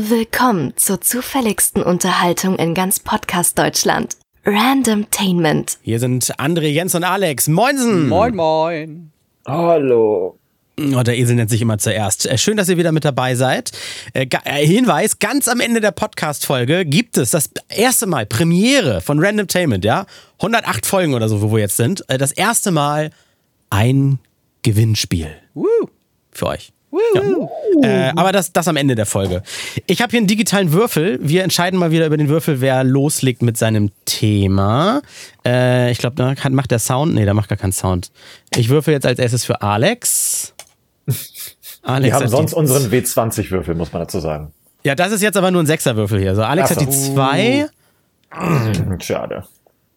Willkommen zur zufälligsten Unterhaltung in ganz Podcast Deutschland. Randomtainment. Hier sind André, Jens und Alex. Moinsen! Moin, moin. Hallo. Oh, der Esel nennt sich immer zuerst. Äh, Schön, dass ihr wieder mit dabei seid. Äh, äh, Hinweis, ganz am Ende der Podcast-Folge gibt es das erste Mal Premiere von Randomtainment, ja? 108 Folgen oder so, wo wir jetzt sind. Das erste Mal ein Gewinnspiel Woo. für euch. Ja. Äh, aber das, das am Ende der Folge. Ich habe hier einen digitalen Würfel. Wir entscheiden mal wieder über den Würfel, wer loslegt mit seinem Thema. Äh, ich glaube, da kann- macht der Sound. Nee, da macht gar keinen Sound. Ich würfel jetzt als erstes für Alex. Alex Wir haben sonst die, unseren W20-Würfel, muss man dazu sagen. Ja, das ist jetzt aber nur ein Sechserwürfel hier. So, Alex Ach hat die so. zwei, Hm, Schade.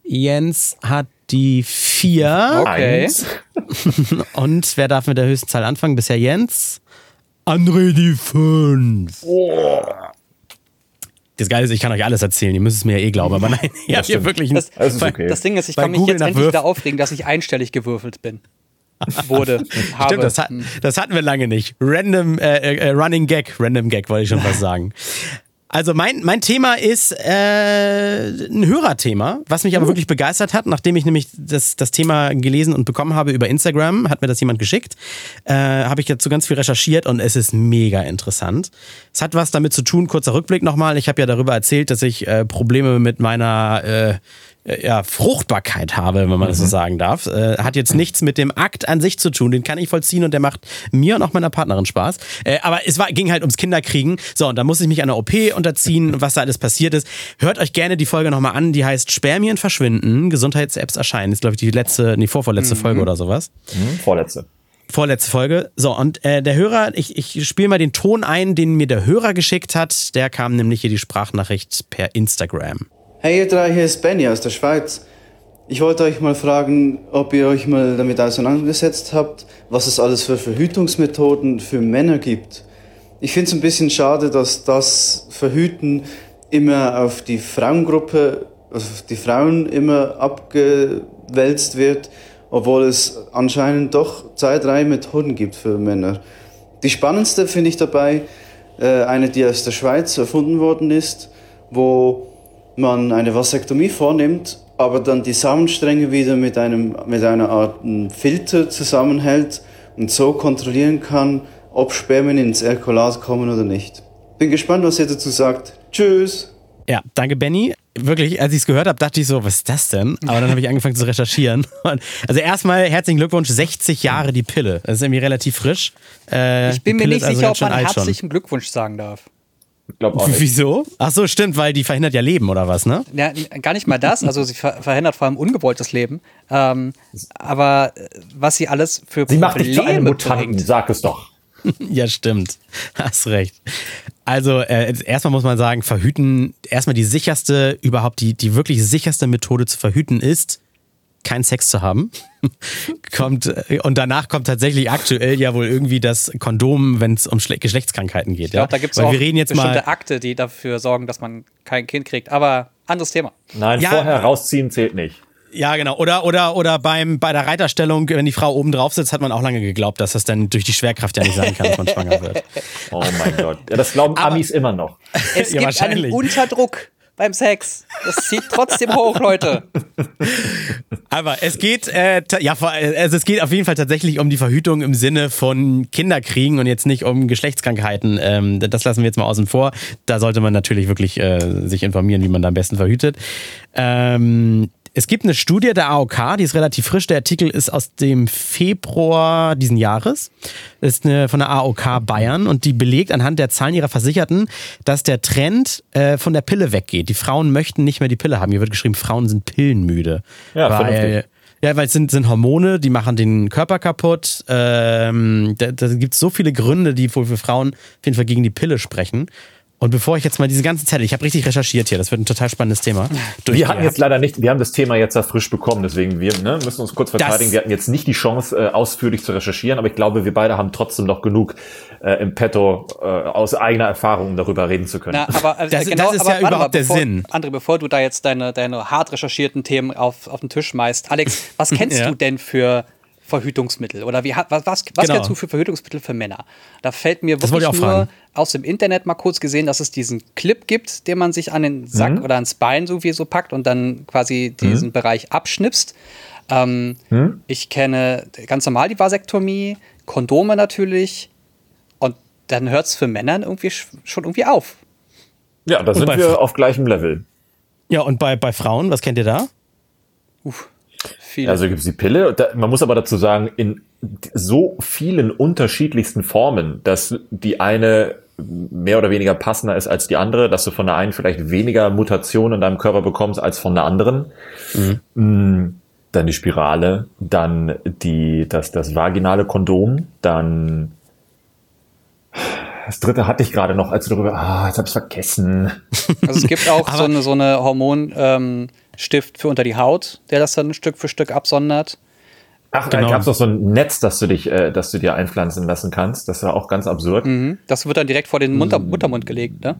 Jens hat die vier. Okay. Eins. Und wer darf mit der höchsten Zahl anfangen? Bisher Jens. André die fünf. Das Geile ist, ich kann euch alles erzählen, ihr müsst es mir ja eh glauben, aber nein, ihr habt hier wirklich Das, Das ist okay. das Ding ist, ich kann mich Google jetzt endlich wieder aufregen, dass ich einstellig gewürfelt bin. Wurde. Habe. Stimmt, das, hat, das hatten wir lange nicht. Random, äh, äh, Running Gag, Random Gag wollte ich schon was sagen. Also mein, mein Thema ist äh, ein Hörerthema, was mich aber wirklich begeistert hat, nachdem ich nämlich das, das Thema gelesen und bekommen habe über Instagram, hat mir das jemand geschickt, äh, habe ich dazu ganz viel recherchiert und es ist mega interessant. Es hat was damit zu tun, kurzer Rückblick nochmal, ich habe ja darüber erzählt, dass ich äh, Probleme mit meiner äh, ja, Fruchtbarkeit habe, wenn man das so sagen darf. Äh, hat jetzt nichts mit dem Akt an sich zu tun, den kann ich vollziehen und der macht mir und auch meiner Partnerin Spaß. Äh, aber es war, ging halt ums Kinderkriegen. So, und da muss ich mich einer OP unterziehen, was da alles passiert ist. Hört euch gerne die Folge nochmal an, die heißt Spermien verschwinden, Gesundheits-Apps erscheinen. Ist, glaube ich, die letzte, die vorvorletzte Folge oder sowas. Hm, Vorletzte. Vorletzte Folge. So, und äh, der Hörer, ich, ich spiele mal den Ton ein, den mir der Hörer geschickt hat. Der kam nämlich hier die Sprachnachricht per Instagram. Hey ihr drei, hier ist Benny aus der Schweiz. Ich wollte euch mal fragen, ob ihr euch mal damit auseinandergesetzt habt, was es alles für Verhütungsmethoden für Männer gibt. Ich finde es ein bisschen schade, dass das Verhüten immer auf die Frauengruppe, also auf die Frauen immer abgewälzt wird, obwohl es anscheinend doch zwei, drei Methoden gibt für Männer. Die spannendste finde ich dabei äh, eine, die aus der Schweiz erfunden worden ist, wo man eine Vasektomie vornimmt, aber dann die Samenstränge wieder mit, einem, mit einer Art ähm, Filter zusammenhält und so kontrollieren kann, ob Spermien ins Erkolat kommen oder nicht. Bin gespannt, was ihr dazu sagt. Tschüss! Ja, danke Benny. Wirklich, als ich es gehört habe, dachte ich so, was ist das denn? Aber dann habe ich angefangen zu recherchieren. Und also erstmal herzlichen Glückwunsch, 60 Jahre die Pille. Das ist irgendwie relativ frisch. Äh, ich bin mir nicht also sicher, ob man herzlichen Glückwunsch sagen darf. Ich glaube auch nicht. Wieso? Ach so, stimmt, weil die verhindert ja Leben oder was, ne? Ja, gar nicht mal das. Also sie ver verhindert vor allem ungewolltes Leben. Ähm, aber äh, was sie alles für Sie macht dich zu einem Probleme Mutanten, bringt. sag es doch. Ja, stimmt. Hast recht. Also, äh, erstmal muss man sagen, verhüten, erstmal die sicherste, überhaupt die, die wirklich sicherste Methode zu verhüten ist, keinen Sex zu haben. kommt, äh, und danach kommt tatsächlich aktuell ja wohl irgendwie das Kondom, wenn es um Schle Geschlechtskrankheiten geht. Ich glaube, ja? da gibt es auch wir reden jetzt bestimmte mal, Akte, die dafür sorgen, dass man kein Kind kriegt. Aber anderes Thema. Nein, Ja. vorher rausziehen zählt nicht. Ja, genau. Oder, oder, oder beim, bei der Reiterstellung, wenn die Frau oben drauf sitzt, hat man auch lange geglaubt, dass das dann durch die Schwerkraft ja nicht sein kann, dass man schwanger wird. Oh mein Gott. Ja, das glauben Amis immer noch. Es Ja, gibt wahrscheinlich. einen Unterdruck beim Sex. Das zieht trotzdem hoch, Leute. Aber es geht, äh, ja, also es geht auf jeden Fall tatsächlich um die Verhütung im Sinne von Kinderkriegen und jetzt nicht um Geschlechtskrankheiten. Ähm, das lassen wir jetzt mal außen vor. Da sollte man natürlich wirklich äh, sich informieren, wie man da am besten verhütet. Ähm, es gibt eine Studie der AOK, die ist relativ frisch. Der Artikel ist aus dem Februar diesen Jahres. Das ist eine, von der AOK Bayern und die belegt anhand der Zahlen ihrer Versicherten, dass der Trend äh, von der Pille weggeht. Die Frauen möchten nicht mehr die Pille haben. Hier wird geschrieben, Frauen sind pillenmüde. Ja, weil, vernünftig. ja, weil es sind, sind Hormone, die machen den Körper kaputt. Ähm, da da gibt es so viele Gründe, die wohl für Frauen auf jeden Fall gegen die Pille sprechen. Und bevor ich jetzt mal diese ganzen Zettel, ich habe richtig recherchiert hier, das wird ein total spannendes Thema. Wir hatten jetzt leider nicht, wir haben das Thema jetzt ja frisch bekommen, deswegen wir ne, müssen uns kurz verteidigen. wir hatten jetzt nicht die Chance, äh, ausführlich zu recherchieren, aber ich glaube, wir beide haben trotzdem noch genug äh, im Petto äh, aus eigener Erfahrung, um darüber reden zu können. Na, aber, äh, Das- genau, das ist aber ja warte mal, überhaupt der bevor, Sinn. André, bevor du da jetzt deine, deine hart recherchierten Themen auf, auf den Tisch schmeißt. Alex, was kennst Ja. du denn für Verhütungsmittel oder wie, was, was, was Genau. du für Verhütungsmittel für Männer? Da fällt mir wirklich nur fragen. aus dem Internet mal kurz gesehen, dass es diesen Clip gibt, den man sich an den Sack Mhm. oder ans Bein so wie so packt und dann quasi diesen Bereich abschnipst. Ähm, Mhm. Ich kenne ganz normal die Vasektomie, Kondome natürlich und dann hört es für Männern irgendwie sch- schon irgendwie auf. Ja, da sind wir auf gleichem Level. Ja, und bei, bei Frauen, was kennt ihr da? Uff, viel. Also gibt es die Pille. Da, man muss aber dazu sagen, in so vielen unterschiedlichsten Formen, dass die eine mehr oder weniger passender ist als die andere, dass du von der einen vielleicht weniger Mutationen in deinem Körper bekommst als von der anderen. Mm, Dann die Spirale, dann die, das, das vaginale Kondom, dann das dritte hatte ich gerade noch, als du darüber, ah, jetzt habe ich vergessen. Also es gibt auch so eine, so eine Hormonstift ähm, Stift für unter die Haut, der das dann Stück für Stück absondert. Ach, Genau. da gab es doch so ein Netz, das du dich, äh, das du dir einpflanzen lassen kannst. Das war auch ganz absurd. Mhm. Das wird dann direkt vor den Munter Muttermund gelegt, ne?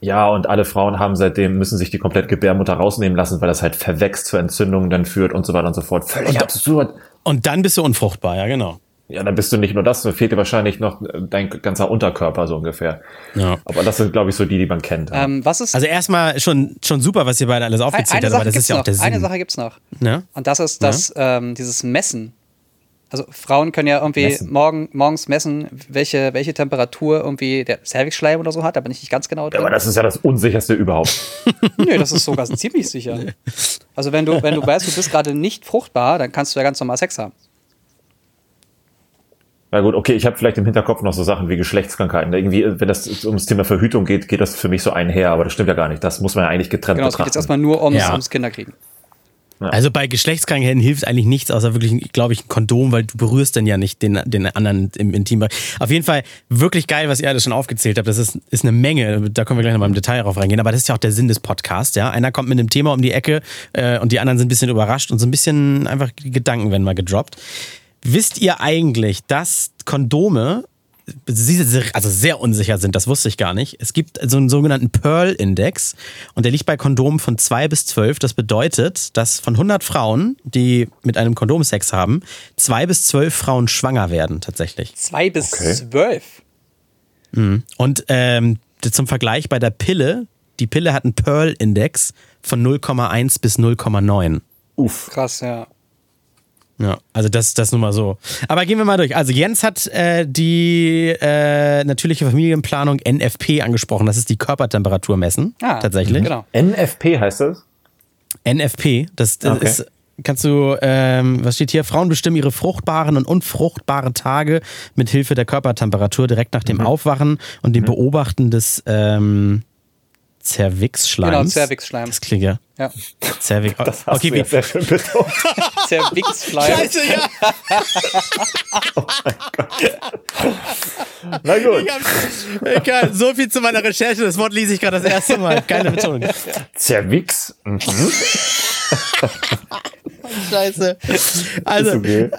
Ja, und alle Frauen haben seitdem, müssen sich die komplett Gebärmutter rausnehmen lassen, weil das halt verwächst zu Entzündungen dann führt und so weiter und so fort. Völlig absurd. Und dann bist du unfruchtbar, ja, genau. Ja, dann bist du nicht nur das, dann fehlt dir wahrscheinlich noch äh, dein ganzer Unterkörper so ungefähr. Ja. Aber das sind, glaube ich, so die, die man kennt. Ähm, was ist Also erstmal schon, schon super, was ihr beide alles aufgezählt eine habt, aber Sache das gibt's ist ja auch noch. der Sinn. Eine Sache gibt's noch. Ne? Und das ist das, ähm, dieses Messen. Also Frauen können ja irgendwie Messen. morgen, morgens messen, welche, welche Temperatur irgendwie der Cervixschleim oder so hat. Da bin ich nicht ganz genau drin. Aber das ist ja das Unsicherste überhaupt. Nö, das ist sogar ziemlich sicher. Also wenn du, wenn du weißt, du bist gerade nicht fruchtbar, dann kannst du ja ganz normal Sex haben. Na gut, okay, ich habe vielleicht im Hinterkopf noch so Sachen wie Geschlechtskrankheiten. Irgendwie, wenn das ums Thema Verhütung geht, geht das für mich so einher, aber das stimmt ja gar nicht. Das muss man ja eigentlich getrennt Genau, es geht betrachten. jetzt erstmal nur ums, Ja. ums Kinderkriegen. Also bei Geschlechtskrankheiten hilft eigentlich nichts, außer wirklich, glaube ich, ein Kondom, weil du berührst dann ja nicht den, den anderen im Intimbereich. Auf jeden Fall wirklich geil, was ihr alles schon aufgezählt habt. Das ist, ist eine Menge. Da können wir gleich noch mal im Detail drauf reingehen. Aber das ist ja auch der Sinn des Podcasts. Ja? Einer kommt mit einem Thema um die Ecke äh, und die anderen sind ein bisschen überrascht und so ein bisschen einfach Gedanken werden mal gedroppt. Wisst ihr eigentlich, dass Kondome also sehr unsicher sind, das wusste ich gar nicht. Es gibt so einen sogenannten Pearl-Index und der liegt bei Kondomen von 2 bis 12. Das bedeutet, dass von 100 Frauen, die mit einem Kondom Sex haben, 2 bis 12 Frauen schwanger werden tatsächlich. Zwei bis Okay. zwölf. Und ähm, zum Vergleich bei der Pille, die Pille hat einen Pearl-Index von 0,1 bis 0,9. Uff. Krass, ja. Ja, also das, das nur mal so. Aber gehen wir mal durch. Also Jens hat äh, die äh, natürliche Familienplanung NFP angesprochen. Das ist die Körpertemperatur messen. Ah, tatsächlich. Genau. NFP heißt das? NFP, das, das Okay. ist, kannst du, ähm, was steht hier? Frauen bestimmen ihre fruchtbaren und unfruchtbaren Tage mit Hilfe der Körpertemperatur direkt nach dem Aufwachen und dem Beobachten des ähm, Zervixschleims. Genau, Cervixschleim. Das klingt ja. Ja. Cervix. Das hast okay, du wie, jetzt sehr schön betont. Cervixschleim. ja. Na gut. Ich hab, egal, so viel zu meiner Recherche. Das Wort lese ich gerade das erste Mal. Geile Betonung. Cervix. Mhm. Scheiße. Also, Okay.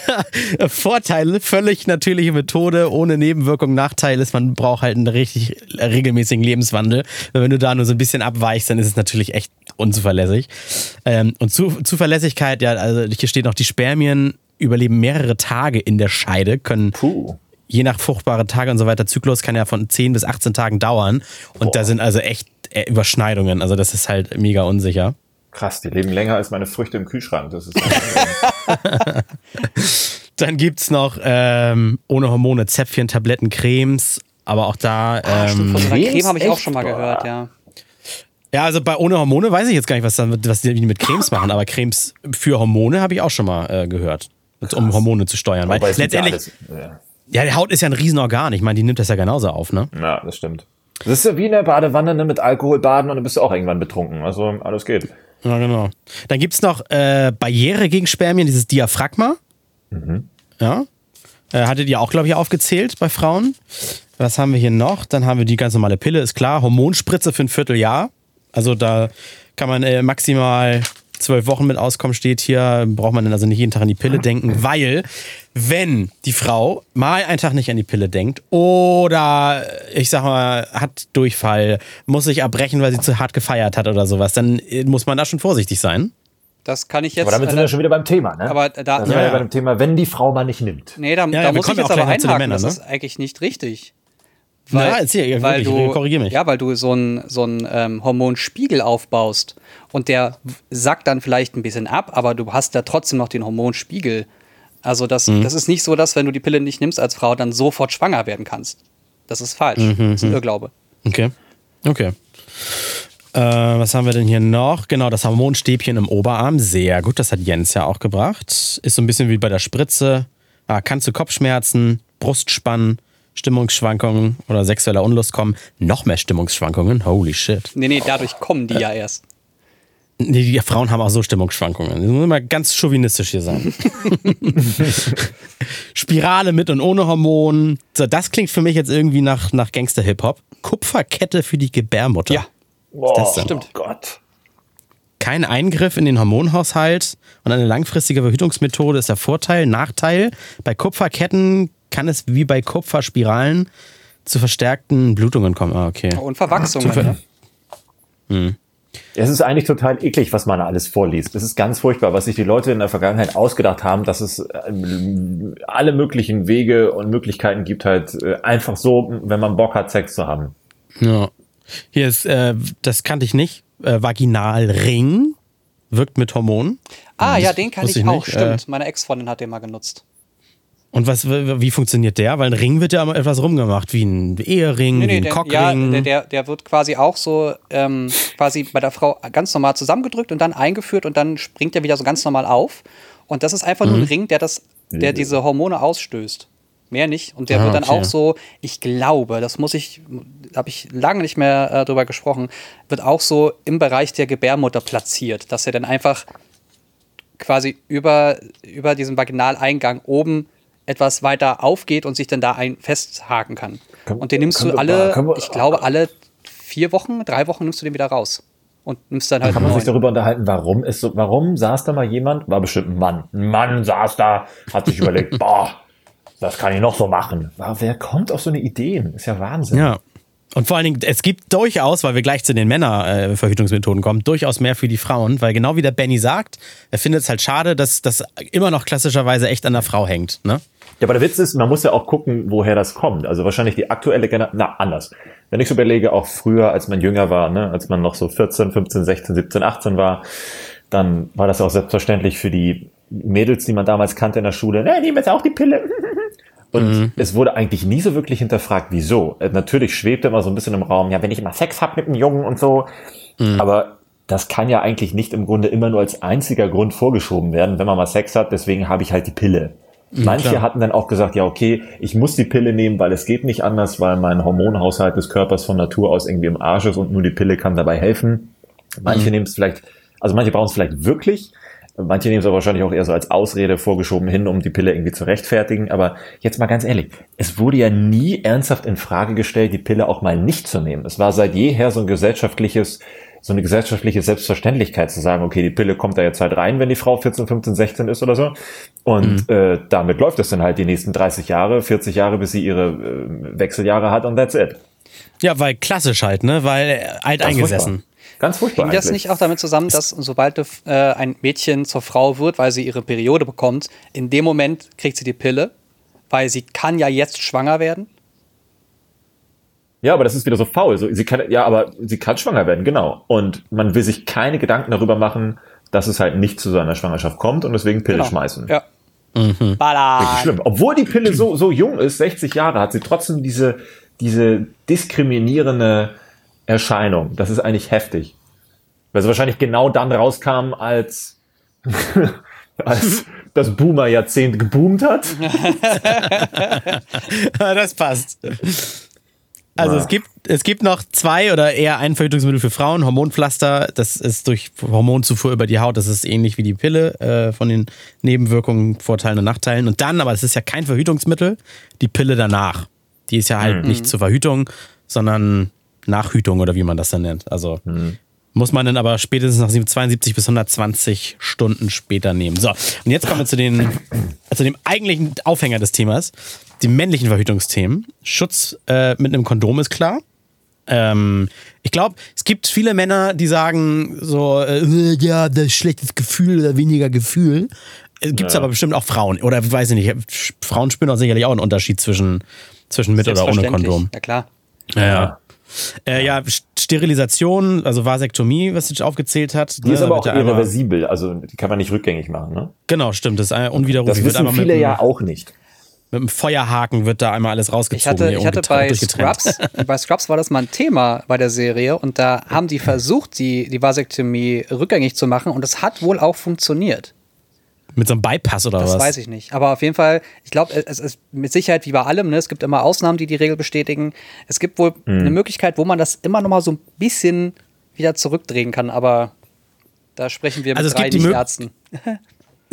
Vorteile, völlig natürliche Methode, ohne Nebenwirkung. Nachteil ist, man braucht halt einen richtig regelmäßigen Lebenswandel. Wenn du da nur so ein bisschen abweichst, dann ist es natürlich echt unzuverlässig. Ähm, und Zu Zuverlässigkeit, ja, also hier steht noch, die Spermien überleben mehrere Tage in der Scheide, können Puh. je nach fruchtbare Tage und so weiter, Zyklus kann ja von 10 bis 18 Tagen dauern. Und da sind also echt äh, Überschneidungen. Also das ist halt mega unsicher. Krass, die leben länger als meine Früchte im Kühlschrank. Das ist Dann gibt's noch ähm, ohne Hormone Zäpfchen, Tabletten, Cremes. Aber auch da. Ähm, Von so einer Cremes? Creme habe ich auch schon mal gehört, ja. ja, also bei ohne Hormone weiß ich jetzt gar nicht, was, dann, was die mit Cremes machen. Aber Cremes für Hormone habe ich auch schon mal äh, gehört. Um Hormone zu steuern. Weil Wobei es gibt ja letztendlich, alles- ja. ja, die Haut ist ja ein Riesenorgan. Ich meine, die nimmt das ja genauso auf, ne? ja, das stimmt. Das ist ja wie in der Badewanne ne, mit Alkohol baden und dann bist du auch irgendwann betrunken. Also alles geht. Ja, genau. Dann gibt's noch äh, Barriere gegen Spermien, dieses Diaphragma. Ja. Äh, hattet ihr auch, glaube ich, aufgezählt bei Frauen. Was haben wir hier noch? Dann haben wir die ganz normale Pille, ist klar. Hormonspritze für ein Vierteljahr. Also da kann man äh, maximal zwölf Wochen mit auskommen, steht hier. Braucht man dann also nicht jeden Tag an die Pille denken, weil wenn die Frau mal einen Tag nicht an die Pille denkt oder ich sag mal, hat Durchfall, muss sich abbrechen, weil sie zu hart gefeiert hat oder sowas, dann äh, muss man da schon vorsichtig sein. Das kann ich jetzt. Aber damit sind wir schon wieder beim Thema, ne? Aber da, da sind wir ja, ja ja. bei dem Thema, wenn die Frau mal nicht nimmt. nee, da, Ja, da ja, wir muss ich jetzt auch aber einhaken. Männern, das ne? ist eigentlich nicht richtig. Erzähl, ja, weil wirklich, du, korrigier mich. Ja, weil du so einen so einen, ähm, Hormonspiegel aufbaust und der sackt dann vielleicht ein bisschen ab, aber du hast ja trotzdem noch den Hormonspiegel. Also das, Mhm. das ist nicht so, dass wenn du die Pille nicht nimmst als Frau, dann sofort schwanger werden kannst. Das ist falsch. Mhm, Das ist ein Irrglaube. Okay. Okay. Äh, was haben wir denn hier noch? Genau, das Hormonstäbchen im Oberarm. Sehr gut, das hat Jens ja auch gebracht. Ist so ein bisschen wie bei der Spritze. Ah, kann zu Kopfschmerzen, Brustspannen, Stimmungsschwankungen oder sexueller Unlust kommen. Noch mehr Stimmungsschwankungen. Holy shit. Nee, nee, dadurch kommen die ja erst. Nee, die Frauen haben auch so Stimmungsschwankungen. Das muss mal ganz chauvinistisch hier sein. Spirale mit und ohne Hormonen. So, das klingt für mich jetzt irgendwie nach, nach Gangster-Hip-Hop. Kupferkette für die Gebärmutter. Ja. Oh, das? Stimmt. Gott. Kein Eingriff in den Hormonhaushalt und eine langfristige Verhütungsmethode ist der Vorteil. Nachteil, bei Kupferketten kann es wie bei Kupferspiralen zu verstärkten Blutungen kommen. Ah, okay. Und Verwachsungen. Zu- ne? Es ist eigentlich total eklig, was man da alles vorliest. Es ist ganz furchtbar, was sich die Leute in der Vergangenheit ausgedacht haben, dass es ähm, alle möglichen Wege und Möglichkeiten gibt, halt äh, einfach so, wenn man Bock hat, Sex zu haben. Ja. Hier ist, äh, das kannte ich nicht, äh, Vaginalring wirkt mit Hormonen. Ah, Das ja, den kann ich ich auch, nicht. stimmt. Meine Ex-Freundin hat den mal genutzt. Und was, wie funktioniert der? Weil ein Ring wird ja immer etwas rumgemacht, wie ein Ehering, wie ein der, ja, Cockring. der, der, der wird quasi auch so ähm, quasi bei der Frau ganz normal zusammengedrückt und dann eingeführt und dann springt er wieder so ganz normal auf. Und das ist einfach Mhm. nur ein Ring, der das, der diese Hormone ausstößt. Mehr nicht. Und der Ah, wird dann okay. auch so, ich glaube, das muss ich, habe ich lange nicht mehr äh, drüber gesprochen, wird auch so im Bereich der Gebärmutter platziert, dass er dann einfach quasi über, über diesen Vaginaleingang oben etwas weiter aufgeht und sich dann da ein festhaken kann. Können- und den nimmst du alle, wir- ich glaube, alle vier Wochen, drei Wochen nimmst du den wieder raus. Und nimmst dann halt Kann man sich darüber unterhalten, warum ist so, warum saß da mal jemand, war bestimmt ein Mann. Ein Mann saß da, hat sich überlegt, boah, das kann ich noch so machen. Wer kommt auf so eine Idee? Ist ja Wahnsinn. Ja. Und vor allen Dingen, es gibt durchaus, weil wir gleich zu den Männerverhütungsmethoden kommen, durchaus mehr für die Frauen, weil genau wie der Benny sagt, er findet es halt schade, dass das immer noch klassischerweise echt an der Frau hängt. Ne? Ja, aber der Witz ist, man muss ja auch gucken, woher das kommt. Also wahrscheinlich die aktuelle Generation, na, anders. Wenn ich so überlege, auch früher, als man jünger war, ne, als man noch so 14, 15, 16, 17, 18 war, dann war das auch selbstverständlich für die Mädels, die man damals kannte in der Schule, ne, nehmen jetzt auch die Pille. Und es wurde eigentlich nie so wirklich hinterfragt, wieso. Äh, Natürlich schwebte immer so ein bisschen im Raum, ja, wenn ich immer Sex hab mit einem Jungen und so. Aber das kann ja eigentlich nicht im Grunde immer nur als einziger Grund vorgeschoben werden, wenn man mal Sex hat, deswegen habe ich halt die Pille. Manche klar. hatten dann auch gesagt, ja, okay, ich muss die Pille nehmen, weil es geht nicht anders, weil mein Hormonhaushalt des Körpers von Natur aus irgendwie im Arsch ist und nur die Pille kann dabei helfen. Manche nehmen es vielleicht, also manche brauchen es vielleicht wirklich, manche nehmen es aber wahrscheinlich auch eher so als Ausrede vorgeschoben hin, um die Pille irgendwie zu rechtfertigen. Aber jetzt mal ganz ehrlich, es wurde ja nie ernsthaft in Frage gestellt, die Pille auch mal nicht zu nehmen. Es war seit jeher so ein gesellschaftliches, so eine gesellschaftliche Selbstverständlichkeit zu sagen, okay, die Pille kommt da jetzt halt rein, wenn die Frau 14, 15, 16 ist oder so. Und äh, damit läuft es dann halt die nächsten 30 Jahre, 40 Jahre, bis sie ihre äh, Wechseljahre hat und that's it. Ja, weil klassisch halt, ne? Weil alt Ganz eingesessen. Ganz furchtbar. Hängt das eigentlich. nicht auch damit zusammen, dass sobald du, äh, ein Mädchen zur Frau wird, weil sie ihre Periode bekommt, in dem Moment kriegt sie die Pille, weil sie kann ja jetzt schwanger werden? Ja, aber das ist wieder so faul. So, sie kann, ja, aber sie kann schwanger werden, genau. Und man will sich keine Gedanken darüber machen, dass es halt nicht zu so einer Schwangerschaft kommt und deswegen Pille Genau. schmeißen. Ja. Mhm. Bala. Richtig schlimm. Obwohl die Pille so, so jung ist, 60 Jahre, hat sie trotzdem diese, diese diskriminierende Erscheinung. Das ist eigentlich heftig. Weil sie wahrscheinlich genau dann rauskam, als, als das Boomer-Jahrzehnt geboomt hat. das passt. Also es gibt, es gibt noch zwei oder eher ein Verhütungsmittel für Frauen, Hormonpflaster, das ist durch Hormonzufuhr über die Haut, das ist ähnlich wie die Pille äh, von den Nebenwirkungen, Vorteilen und Nachteilen. Und dann, aber es ist ja kein Verhütungsmittel, die Pille danach. Die ist ja halt nicht zur Verhütung, sondern Nachhütung oder wie man das dann nennt. Also muss man dann aber spätestens nach 72 bis 120 Stunden später nehmen. So, und jetzt kommen wir zu, den, zu dem eigentlichen Aufhänger des Themas, die männlichen Verhütungsthemen. Schutz äh, mit einem Kondom ist klar. Ähm, ich glaube, es gibt viele Männer, die sagen so, äh, ja, das ist schlechtes Gefühl oder weniger Gefühl. Gibt es Ja. aber bestimmt auch Frauen. Oder weiß ich nicht, Frauen spüren auch sicherlich auch einen Unterschied zwischen, zwischen mit oder ohne. Kondom. Ja, klar. Ja, ja. Äh, ja, St- Sterilisation, also Vasektomie, was sich aufgezählt hat. Die ist ne, aber wird auch ja einmal- irreversibel, also die kann man nicht rückgängig machen. Ne? Genau, stimmt, das ist ein- unwiderruflich. Das Wird wissen viele ja auch nicht. mit einem Feuerhaken wird da einmal alles Ich rausgezogen. hatte, hier ich hatte bei. Scrubs, bei Scrubs war das mal ein Thema bei der Serie und da haben die versucht, die, die Vasektomie rückgängig zu machen und das hat wohl auch funktioniert. Mit so einem Bypass oder Das was? weiß ich nicht. Aber auf jeden Fall, ich glaube, es ist mit Sicherheit wie bei allem, ne? es gibt immer Ausnahmen, die die Regel bestätigen. Es gibt wohl Mhm. eine Möglichkeit, wo man das immer noch mal so ein bisschen wieder zurückdrehen kann, aber da sprechen wir mit Also es drei gibt die Mö- Nicht-Ärzten.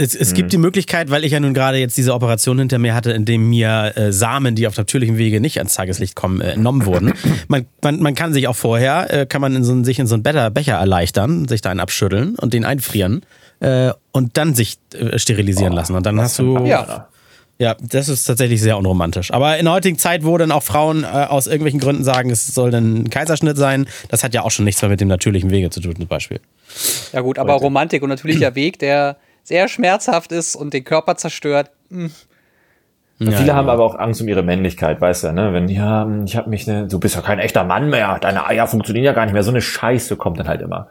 Es, es Mhm. gibt die Möglichkeit, weil ich ja nun gerade jetzt diese Operation hinter mir hatte, in dem mir äh, Samen, die auf natürlichem Wege nicht ans Tageslicht kommen, äh, entnommen wurden. Man, man, man kann sich auch vorher, äh, kann man in so, sich in so einen Better Becher erleichtern, sich da einen abschütteln und den einfrieren äh, und dann sich äh, sterilisieren lassen. Und dann hast du... Ja. Ja, das ist tatsächlich sehr unromantisch. Aber in der heutigen Zeit, wo dann auch Frauen äh, aus irgendwelchen Gründen sagen, es soll dann ein Kaiserschnitt sein, das hat ja auch schon nichts mehr mit dem natürlichen Wege zu tun, zum Beispiel. Ja gut, aber Romantik und natürlicher Weg, der sehr schmerzhaft ist und den Körper zerstört. Ja, Viele ja. haben aber auch Angst um ihre Männlichkeit, weißt du, ne? Wenn, ja, ich habe mich, ne, du bist ja kein echter Mann mehr, deine Eier funktionieren ja gar nicht mehr, so eine Scheiße kommt dann halt immer.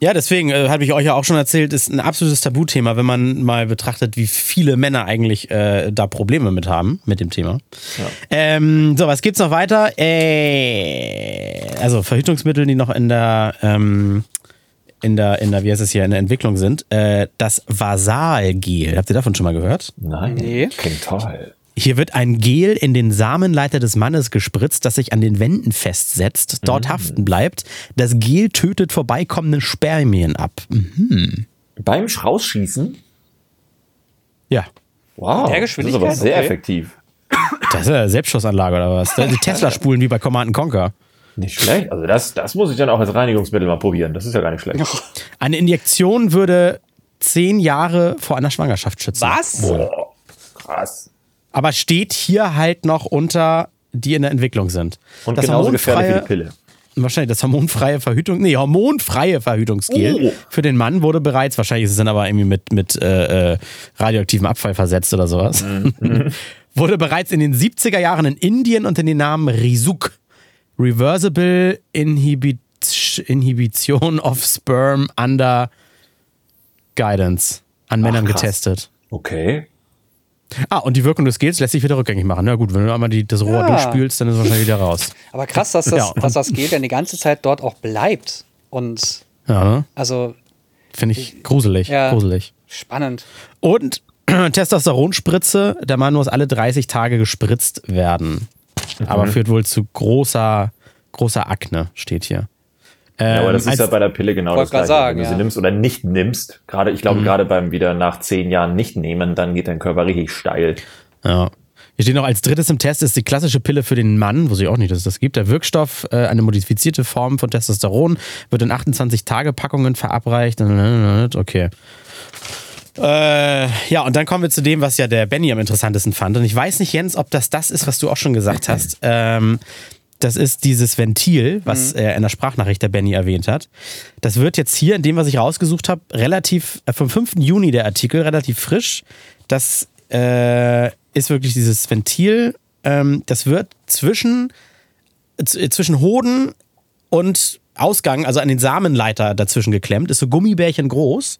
Ja, deswegen äh, habe ich euch ja auch schon erzählt, ist ein absolutes Tabuthema, wenn man mal betrachtet, wie viele Männer eigentlich äh, da Probleme mit haben, mit dem Thema. Ähm, so, was gibt's noch weiter? Äh, also Verhütungsmittel, die noch in der, ähm, in der, in der, wie heißt es hier, in der Entwicklung sind. Äh, das Vasalgel. Habt ihr davon schon mal gehört? Nein, Nee. klingt toll. Hier wird ein Gel in den Samenleiter des Mannes gespritzt, das sich an den Wänden festsetzt, dort haften bleibt. Das Gel tötet vorbeikommende Spermien ab. Mhm. Beim Rausschießen? Ja. Wow, Der das ist aber Geschwindigkeit? sehr Okay. effektiv. Das ist ja Selbstschussanlage oder was? Die Tesla-Spulen wie bei Command Conquer. Nicht schlecht. Also das, das muss ich dann auch als Reinigungsmittel mal probieren. Das ist ja gar nicht schlecht. Eine Injektion würde zehn Jahre vor einer Schwangerschaft schützen. Was? Boah, krass. Aber steht hier halt noch unter, die in der Entwicklung sind. Und Das genauso gefährlich wie die hormonfreie- Pille. Wahrscheinlich das hormonfreie Verhütung, nee, hormonfreie Verhütungsgel Oh. für den Mann wurde bereits, wahrscheinlich ist es dann aber irgendwie mit, mit äh, äh, radioaktivem Abfall versetzt oder sowas, Mhm. wurde bereits in den 70er Jahren in Indien unter dem Namen Risuk, Reversible Inhibit Inhibition of Sperm Under Guidance, an Männern krass. getestet. Okay. Ah, und die Wirkung des Gels lässt sich wieder rückgängig machen. Na gut, wenn du einmal die, das Rohr Ja. durchspülst, dann ist es wahrscheinlich wieder raus. Aber krass, dass das, Ja. dass das Gel dann die ganze Zeit dort auch bleibt. Und Ja, also Finde ich gruselig. Ja. Gruselig. spannend. Und Testosteronspritze, der Mann muss alle 30 Tage gespritzt werden. Aber Mhm. führt wohl zu großer, großer Akne, steht hier. Ja, aber das Ähm, ist ja bei der Pille genau das gleiche. sagen, Wenn du sie ja. nimmst oder nicht nimmst, gerade, ich Mhm. glaube, gerade beim wieder nach zehn Jahren nicht nehmen, dann geht dein Körper richtig steil. Ja. Hier steht noch, als drittes im Test ist die klassische Pille für den Mann, wusste ich auch nicht, dass es das gibt. Der Wirkstoff, äh, eine modifizierte Form von Testosteron, wird in 28-Tage-Packungen verabreicht. Okay. Äh, ja, und dann kommen wir zu dem, was ja der Benny am interessantesten fand. Und ich weiß nicht, Jens, ob das das ist, was du auch schon gesagt hast. Ähm, das ist dieses Ventil, was äh, in der Sprachnachricht der Benny erwähnt hat. Das wird jetzt hier, in dem, was ich rausgesucht habe, relativ, äh, vom 5. Juni der Artikel, relativ frisch. Das äh, ist wirklich dieses Ventil. Ähm, das wird zwischen, z- zwischen Hoden und Ausgang, also an den Samenleiter dazwischen geklemmt, ist so Gummibärchen groß.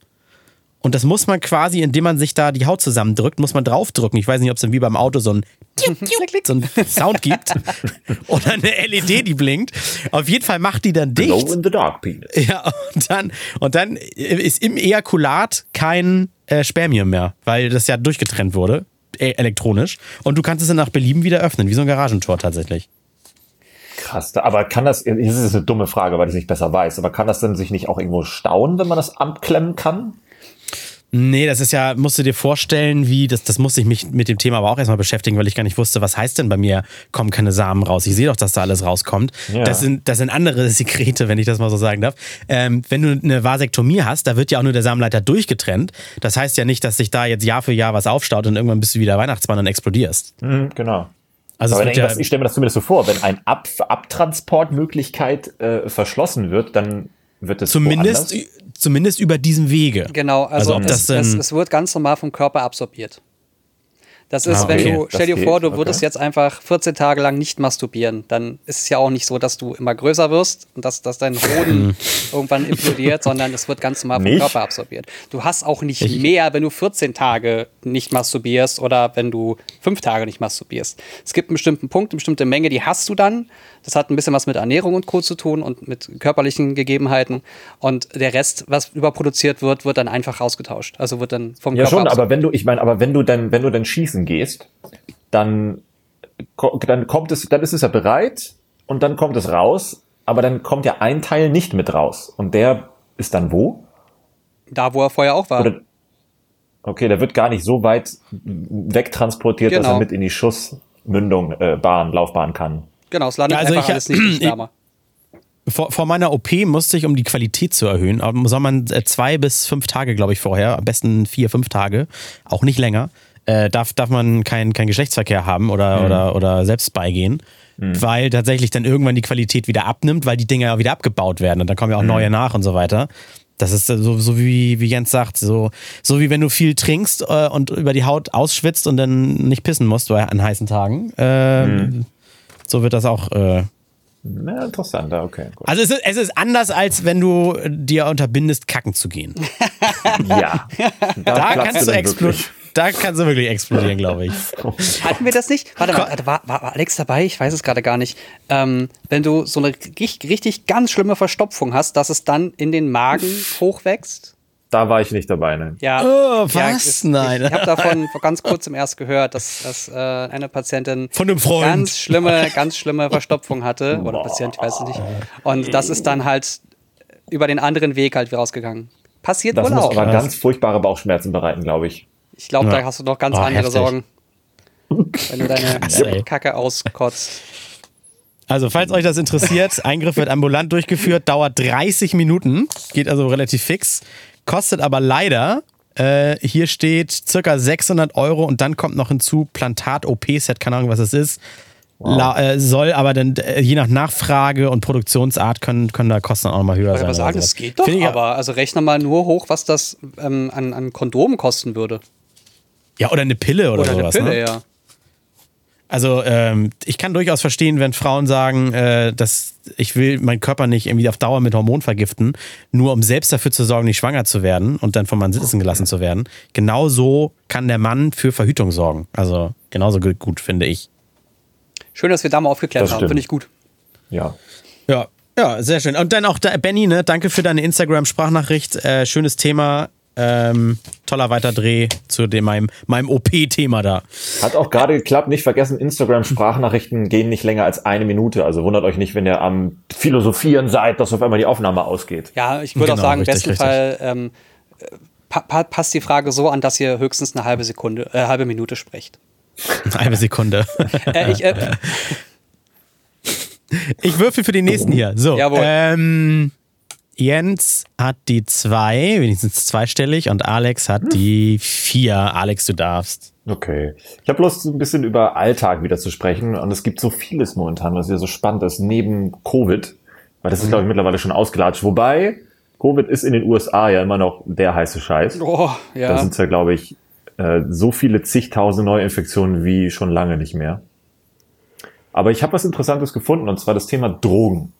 Und das muss man quasi, indem man sich da die Haut zusammendrückt, muss man draufdrücken. Ich weiß nicht, ob es dann wie beim Auto so ein, so ein Sound gibt oder eine LED, die blinkt. Auf jeden Fall macht die dann dicht. Glow in the dark penis. Ja, und dann, und dann ist im Ejakulat kein äh, Spermium mehr, weil das ja durchgetrennt wurde, äh, elektronisch. Und du kannst es dann nach Belieben wieder öffnen, wie so ein Garagentor tatsächlich. Krass. Aber kann das, das ist eine dumme Frage, weil ich es nicht besser weiß, aber kann das denn sich nicht auch irgendwo stauen, wenn man das abklemmen kann? Nee, das ist ja, musst du dir vorstellen, wie, das, das musste ich mich mit dem Thema aber auch erstmal beschäftigen, weil ich gar nicht wusste, was heißt denn bei mir, kommen keine Samen raus. Ich sehe doch, dass da alles rauskommt. Ja. Das, sind, das sind andere Sekrete, wenn ich das mal so sagen darf. Ähm, wenn du eine Vasektomie hast, da wird ja auch nur der Samenleiter durchgetrennt. Das heißt ja nicht, dass sich da jetzt Jahr für Jahr was aufstaut und irgendwann bist du wieder Weihnachtsmann und explodierst. Mhm, genau. Also Aber ja, das, ich stelle mir das zumindest so vor, wenn eine Ab Abtransportmöglichkeit äh, verschlossen wird, dann wird es zumindest, woanders- zumindest über diesem Wege. Genau, also, Also ob es, das es, es wird ganz normal vom Körper absorbiert. Das ist, Ah, okay. wenn du, stell dir vor, du okay. würdest jetzt einfach 14 Tage lang nicht masturbieren, dann ist es ja auch nicht so, dass du immer größer wirst und dass, dass dein Hoden irgendwann implodiert, sondern es wird ganz normal vom Nicht? Körper absorbiert. Du hast auch nicht mehr, wenn du 14 Tage nicht masturbierst oder wenn du 5 Tage nicht masturbierst. Es gibt einen bestimmten Punkt, eine bestimmte Menge, die hast du dann. Das hat ein bisschen was mit Ernährung und Co. zu tun und mit körperlichen Gegebenheiten. Und der Rest, was überproduziert wird, wird dann einfach ausgetauscht. Also wird dann vom Ja Körper schon, absorbiert. aber wenn du, ich meine, aber wenn du dann, wenn du dann schießen gehst, dann, dann kommt es, dann ist es ja bereit und dann kommt es raus, aber dann kommt ja ein Teil nicht mit raus und der ist dann wo? Da, wo er vorher auch war. Oder, okay, der wird gar nicht so weit wegtransportiert, dass Genau. er mit in die Schussmündung, äh, Bahn, Laufbahn kann. Genau, es landet also einfach ich- alles nicht, nicht wärmer. Vor, vor meiner OP musste ich, um die Qualität zu erhöhen, aber soll man äh, zwei bis fünf Tage, glaube ich, vorher, am besten vier, fünf Tage, auch nicht länger, äh, darf, darf man keinen kein Geschlechtsverkehr haben oder, oder, oder selbst beigehen, weil tatsächlich dann irgendwann die Qualität wieder abnimmt, weil die Dinger ja wieder abgebaut werden und dann kommen ja auch neue nach und so weiter. Das ist äh, so, so wie, wie Jens sagt, so, so wie wenn du viel trinkst äh, und über die Haut ausschwitzt und dann nicht pissen musst bei, an heißen Tagen. Äh, So wird das auch äh, Na, interessant, ja, okay. Gut. also es ist, es ist anders, als wenn du dir unterbindest, kacken zu gehen. Ja. Da platzt kannst du explodieren. wirklich. Da kannst du wirklich explodieren, glaube ich. Hatten wir das nicht? Warte mal, war, war war Alex dabei? Ich weiß es gerade gar nicht. Ähm, wenn du so eine richtig, richtig ganz schlimme Verstopfung hast, dass es dann in den Magen hochwächst? Da war ich nicht dabei, ne? Ja. Oh, ja, was? es- Nein. Ich, ich habe davon vor ganz kurzem erst gehört, dass, dass äh, eine Patientin Von einem Freund. ganz schlimme, ganz schlimme Verstopfung hatte. Oder Patient, ich weiß es nicht. Und das ist dann halt über den anderen Weg halt wieder rausgegangen. Passiert Das wohl muss auch. aber ganz furchtbare Bauchschmerzen bereiten, glaube ich. Ich glaube, Ja. da hast du noch ganz Oh, andere heftig. Sorgen. Wenn du deine Krass. Kacke auskotzt. Also, falls euch das interessiert, Eingriff wird ambulant durchgeführt, dauert 30 Minuten, geht also relativ fix, kostet aber leider, äh, hier steht circa 600 Euro und dann kommt noch hinzu Plantat-OP-Set, keine Ahnung, was das ist. La, äh, soll aber dann äh, je nach Nachfrage und Produktionsart können, können da Kosten auch mal höher Ich sein. aber sagen, es geht doch, ich, aber also rechne mal nur hoch, was das ähm, an, an Kondomen kosten würde. Ja, oder eine Pille oder, Oder eine sowas. Pille, ne? ja. Also ähm, ich kann durchaus verstehen, wenn Frauen sagen, äh, dass ich will meinen Körper nicht irgendwie auf Dauer mit Hormon vergiften, nur um selbst dafür zu sorgen, nicht schwanger zu werden und dann von Mann sitzen gelassen zu werden. Genauso kann der Mann für Verhütung sorgen. Also genauso gut, gut finde ich. Schön, dass wir da mal aufgeklärt Das haben. stimmt. Finde ich gut. Ja. Ja, ja, sehr schön. Und dann auch da, Benny, ne, danke für deine Instagram-Sprachnachricht. Äh, schönes Thema. Ähm, toller Weiterdreh zu dem, meinem, meinem OP-Thema da. Hat auch gerade geklappt. Nicht vergessen, Instagram-Sprachnachrichten gehen nicht länger als eine Minute. Also wundert euch nicht, wenn ihr am Philosophieren seid, dass auf einmal die Aufnahme ausgeht. Ja, ich würde auch Genau, sagen, im besten richtig. Fall ähm, pa pa passt die Frage so an, dass ihr höchstens eine halbe Sekunde, äh, halbe Minute sprecht. Eine halbe Sekunde. Äh, ich, äh, Ich würfel für den nächsten hier. So. Jawohl. Ähm, Jens hat die zwei, wenigstens zweistellig, und Alex hat die vier. Alex, du darfst. Okay. Ich habe Lust, ein bisschen über Alltag wieder zu sprechen. Und es gibt so vieles momentan, was wieder so spannend ist, neben Covid. Weil das ist, glaube ich, mittlerweile schon ausgelatscht. Wobei, Covid ist in den USA ja immer noch der heiße Scheiß. oh, Da ja. sind ja, glaube ich, äh, so viele zigtausende Neuinfektionen wie schon lange nicht mehr. Aber ich habe was Interessantes gefunden, und zwar das Thema Drogen.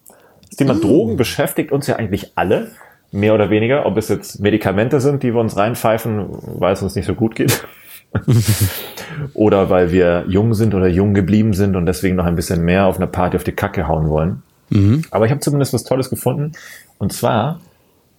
Das Thema Drogen beschäftigt uns ja eigentlich alle, mehr oder weniger. Ob es jetzt Medikamente sind, die wir uns reinpfeifen, weil es uns nicht so gut geht. oder weil wir jung sind oder jung geblieben sind und deswegen noch ein bisschen mehr auf einer Party auf die Kacke hauen wollen. Aber ich habe zumindest was Tolles gefunden. Und zwar,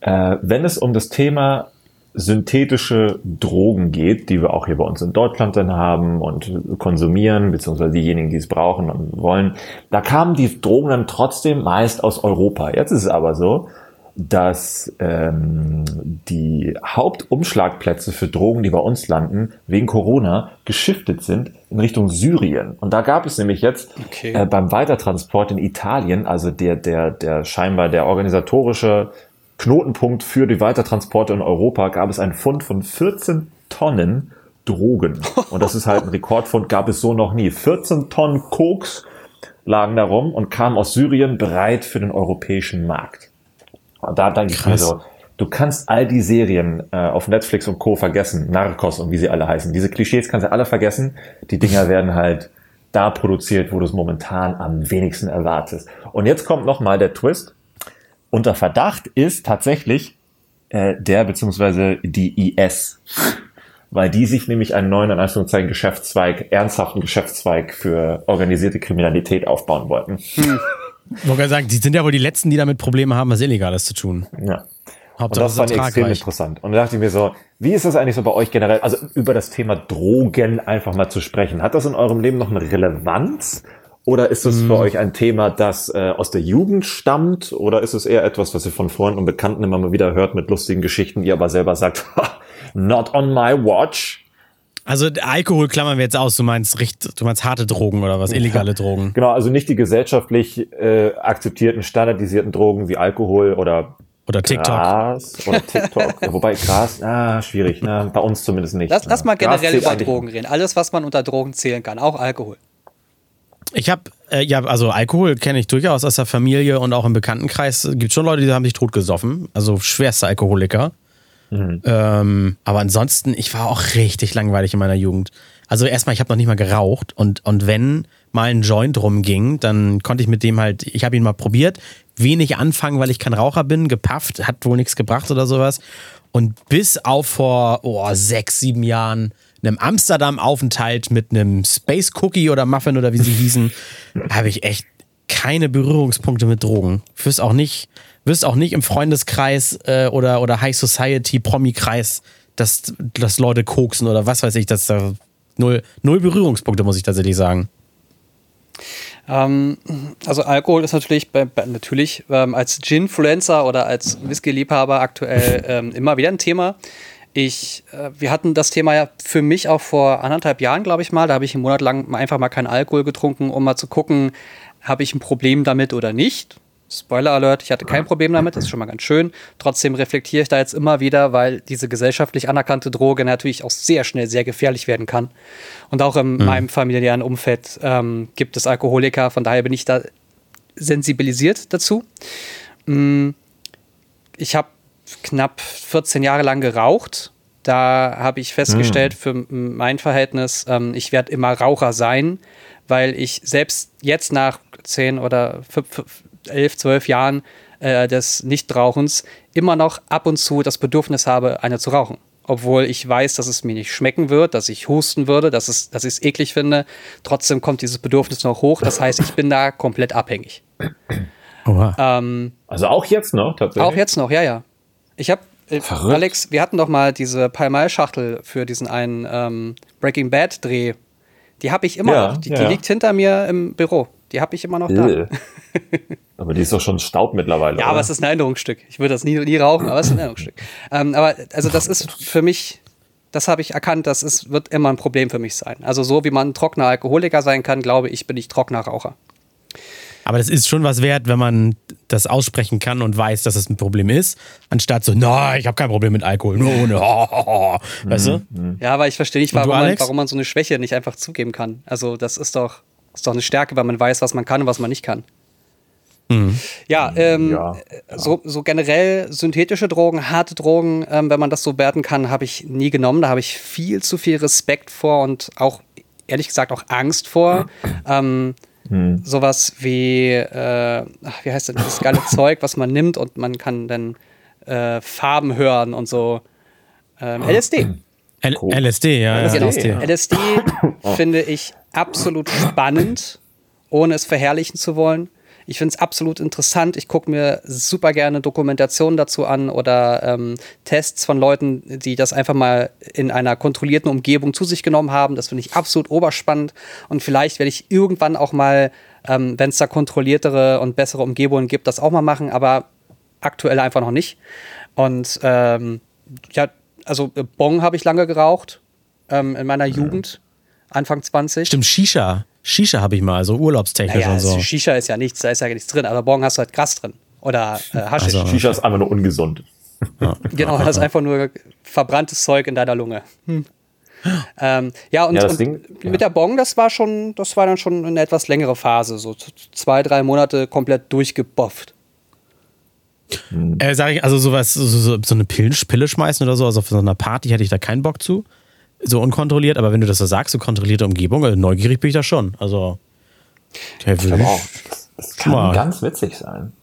äh, wenn es um das Thema synthetische Drogen geht, die wir auch hier bei uns in Deutschland dann haben und konsumieren, beziehungsweise diejenigen, die es brauchen und wollen, da kamen die Drogen dann trotzdem meist aus Europa. Jetzt ist es aber so, dass ähm, die Hauptumschlagplätze für Drogen, die bei uns landen, wegen Corona geschiftet sind in Richtung Syrien. Und da gab es nämlich jetzt Okay. äh, beim Weitertransport in Italien, also der, der, der scheinbar der organisatorische Knotenpunkt für die Weitertransporte in Europa, gab es einen Fund von 14 Tonnen Drogen. Und das ist halt ein Rekordfund, gab es so noch nie. 14 Tonnen Koks lagen da rum und kamen aus Syrien bereit für den europäischen Markt. Und da denke ich mir so, du kannst all die Serien äh, auf Netflix und Co. vergessen, Narcos und wie sie alle heißen. Diese Klischees kannst du alle vergessen. Die Dinger werden halt da produziert, wo du es momentan am wenigsten erwartest. Und jetzt kommt nochmal der Twist. Unter Verdacht ist tatsächlich äh, der beziehungsweise die IS. Weil die sich nämlich einen neuen, in Anführungszeichen, Geschäftszweig, ernsthaften Geschäftszweig für organisierte Kriminalität aufbauen wollten. Hm. Ich wollte sagen, die sind ja wohl die Letzten, die damit Probleme haben, was Illegales zu tun. Ja. Hauptsache, und das fand ich extrem interessant. Und da dachte ich mir so, wie ist das eigentlich so bei euch generell, also über das Thema Drogen einfach mal zu sprechen? Hat das in eurem Leben noch eine Relevanz? Oder ist es für hm. euch ein Thema, das äh, aus der Jugend stammt? Oder ist es eher etwas, was ihr von Freunden und Bekannten immer mal wieder hört mit lustigen Geschichten, ihr aber selber sagt, not on my watch? Also Alkohol klammern wir jetzt aus. Du meinst, du meinst harte Drogen oder was? Illegale Drogen? Genau, also nicht die gesellschaftlich äh, akzeptierten, standardisierten Drogen wie Alkohol oder oder TikTok. Gras oder TikTok. Wobei Gras, ah, schwierig, ne? bei uns zumindest nicht. Lass, lass mal generell über Drogen reden. Alles, was man unter Drogen zählen kann, auch Alkohol. Ich habe, äh, ja, also Alkohol kenne ich durchaus aus der Familie und auch im Bekanntenkreis. Es gibt schon Leute, die haben sich totgesoffen. Also schwerste Alkoholiker. Mhm. Ähm, aber ansonsten, ich war auch richtig langweilig in meiner Jugend. Also erstmal, ich habe noch nicht mal geraucht und, und wenn mal ein Joint rumging, dann konnte ich mit dem halt, ich habe ihn mal probiert, wenig anfangen, weil ich kein Raucher bin, gepafft, hat wohl nichts gebracht oder sowas. Und bis auf vor oh, sechs, sieben Jahren einem Amsterdam-Aufenthalt mit einem Space Cookie oder Muffin oder wie sie hießen, habe ich echt keine Berührungspunkte mit Drogen. Wirst auch nicht, wirst auch nicht im Freundeskreis äh, oder, oder High Society Promi-Kreis, dass, dass Leute koksen oder was weiß ich, dass da null, null Berührungspunkte, muss ich tatsächlich sagen. Ähm, also Alkohol ist natürlich bei, bei, natürlich ähm, als Gin-Fluencer oder als Whisky-Liebhaber aktuell ähm, immer wieder ein Thema. Ich, äh, wir hatten das Thema ja für mich auch vor anderthalb Jahren, glaube ich mal. Da habe ich einen Monat lang einfach mal keinen Alkohol getrunken, um mal zu gucken, habe ich ein Problem damit oder nicht. Spoiler Alert, ich hatte kein Problem damit, das ist schon mal ganz schön. Trotzdem reflektiere ich da jetzt immer wieder, weil diese gesellschaftlich anerkannte Droge natürlich auch sehr schnell sehr gefährlich werden kann. Und auch in mhm. meinem familiären Umfeld ähm, gibt es Alkoholiker, von daher bin ich da sensibilisiert dazu. Mm, ich habe knapp 14 Jahre lang geraucht. Da habe ich festgestellt, mhm. für mein Verhältnis, ähm, ich werde immer Raucher sein, weil ich selbst jetzt nach 10 oder 5, 11, 12 Jahren äh, des Nichtrauchens immer noch ab und zu das Bedürfnis habe, eine zu rauchen. Obwohl ich weiß, dass es mir nicht schmecken wird, dass ich husten würde, dass, es, dass ich es eklig finde. Trotzdem kommt dieses Bedürfnis noch hoch. Das heißt, ich bin da komplett abhängig. Ähm, also auch jetzt noch, tatsächlich? Auch jetzt noch, ja, ja. Ich habe, äh, Alex, wir hatten doch mal diese Palmal-Schachtel für diesen einen ähm, Breaking Bad-Dreh. Die habe ich immer ja, noch. Die, ja. die, liegt hinter mir im Büro. Die habe ich immer noch da. aber die ist doch schon Staub mittlerweile. Ja, oder? aber es ist ein Erinnerungsstück. Ich würde das nie, nie rauchen, aber es ist ein Erinnerungsstück. ähm, aber also das ist für mich, das habe ich erkannt, das ist, wird immer ein Problem für mich sein. Also so wie man ein trockener Alkoholiker sein kann, glaube ich, bin ich trockener Raucher. Aber das ist schon was wert, wenn man das aussprechen kann und weiß, dass es ein Problem ist, anstatt so, nein, ich habe kein Problem mit Alkohol, nur ohne. weißt du? Ja, aber ich verstehe nicht, warum, du, man, warum man so eine Schwäche nicht einfach zugeben kann. Also das ist doch ist doch eine Stärke, weil man weiß, was man kann und was man nicht kann. Mhm. Ja, ähm, ja, ja, So, so generell synthetische Drogen, harte Drogen, ähm, wenn man das so werten kann, habe ich nie genommen. Da habe ich viel zu viel Respekt vor und auch, ehrlich gesagt, auch Angst vor. Ähm, mhm. Sowas wie, äh, wie heißt das, das geile Zeug, was man nimmt und man kann dann äh, Farben hören und so. Ähm, LSD. L LSD, ja. Genau. LSD, LSD finde ich absolut spannend, ohne es verherrlichen zu wollen. Ich finde es absolut interessant. Ich gucke mir super gerne Dokumentationen dazu an oder ähm, Tests von Leuten, die das einfach mal in einer kontrollierten Umgebung zu sich genommen haben. Das finde ich absolut oberspannend. Und vielleicht werde ich irgendwann auch mal, ähm, wenn es da kontrolliertere und bessere Umgebungen gibt, das auch mal machen, aber aktuell einfach noch nicht. Und ähm, ja, also Bong habe ich lange geraucht ähm, in meiner Jugend, Anfang 20. Stimmt, Shisha. Shisha habe ich mal, so urlaubstechnisch naja, und so. Shisha ist ja nichts, da ist ja nichts drin, aber Bong hast du halt Gras drin. Oder äh, Haschisch. Also, Shisha ist einfach nur ungesund. Ja. genau, das ist einfach nur verbranntes Zeug in deiner Lunge. Hm. ähm, ja, und, Ja, und Ding- ja. mit der Bong, das war schon, das war dann schon eine etwas längere Phase, so zwei, drei Monate komplett durchgebofft. Äh, sag ich, also sowas, so, so, so eine Pillen, Pille schmeißen oder so, also auf so einer Party hätte ich da keinen Bock zu. So unkontrolliert, aber wenn du das so sagst, so kontrollierte Umgebung, also neugierig bin ich da schon. Also, der Ich auch. Das, das kann mal. ganz witzig sein.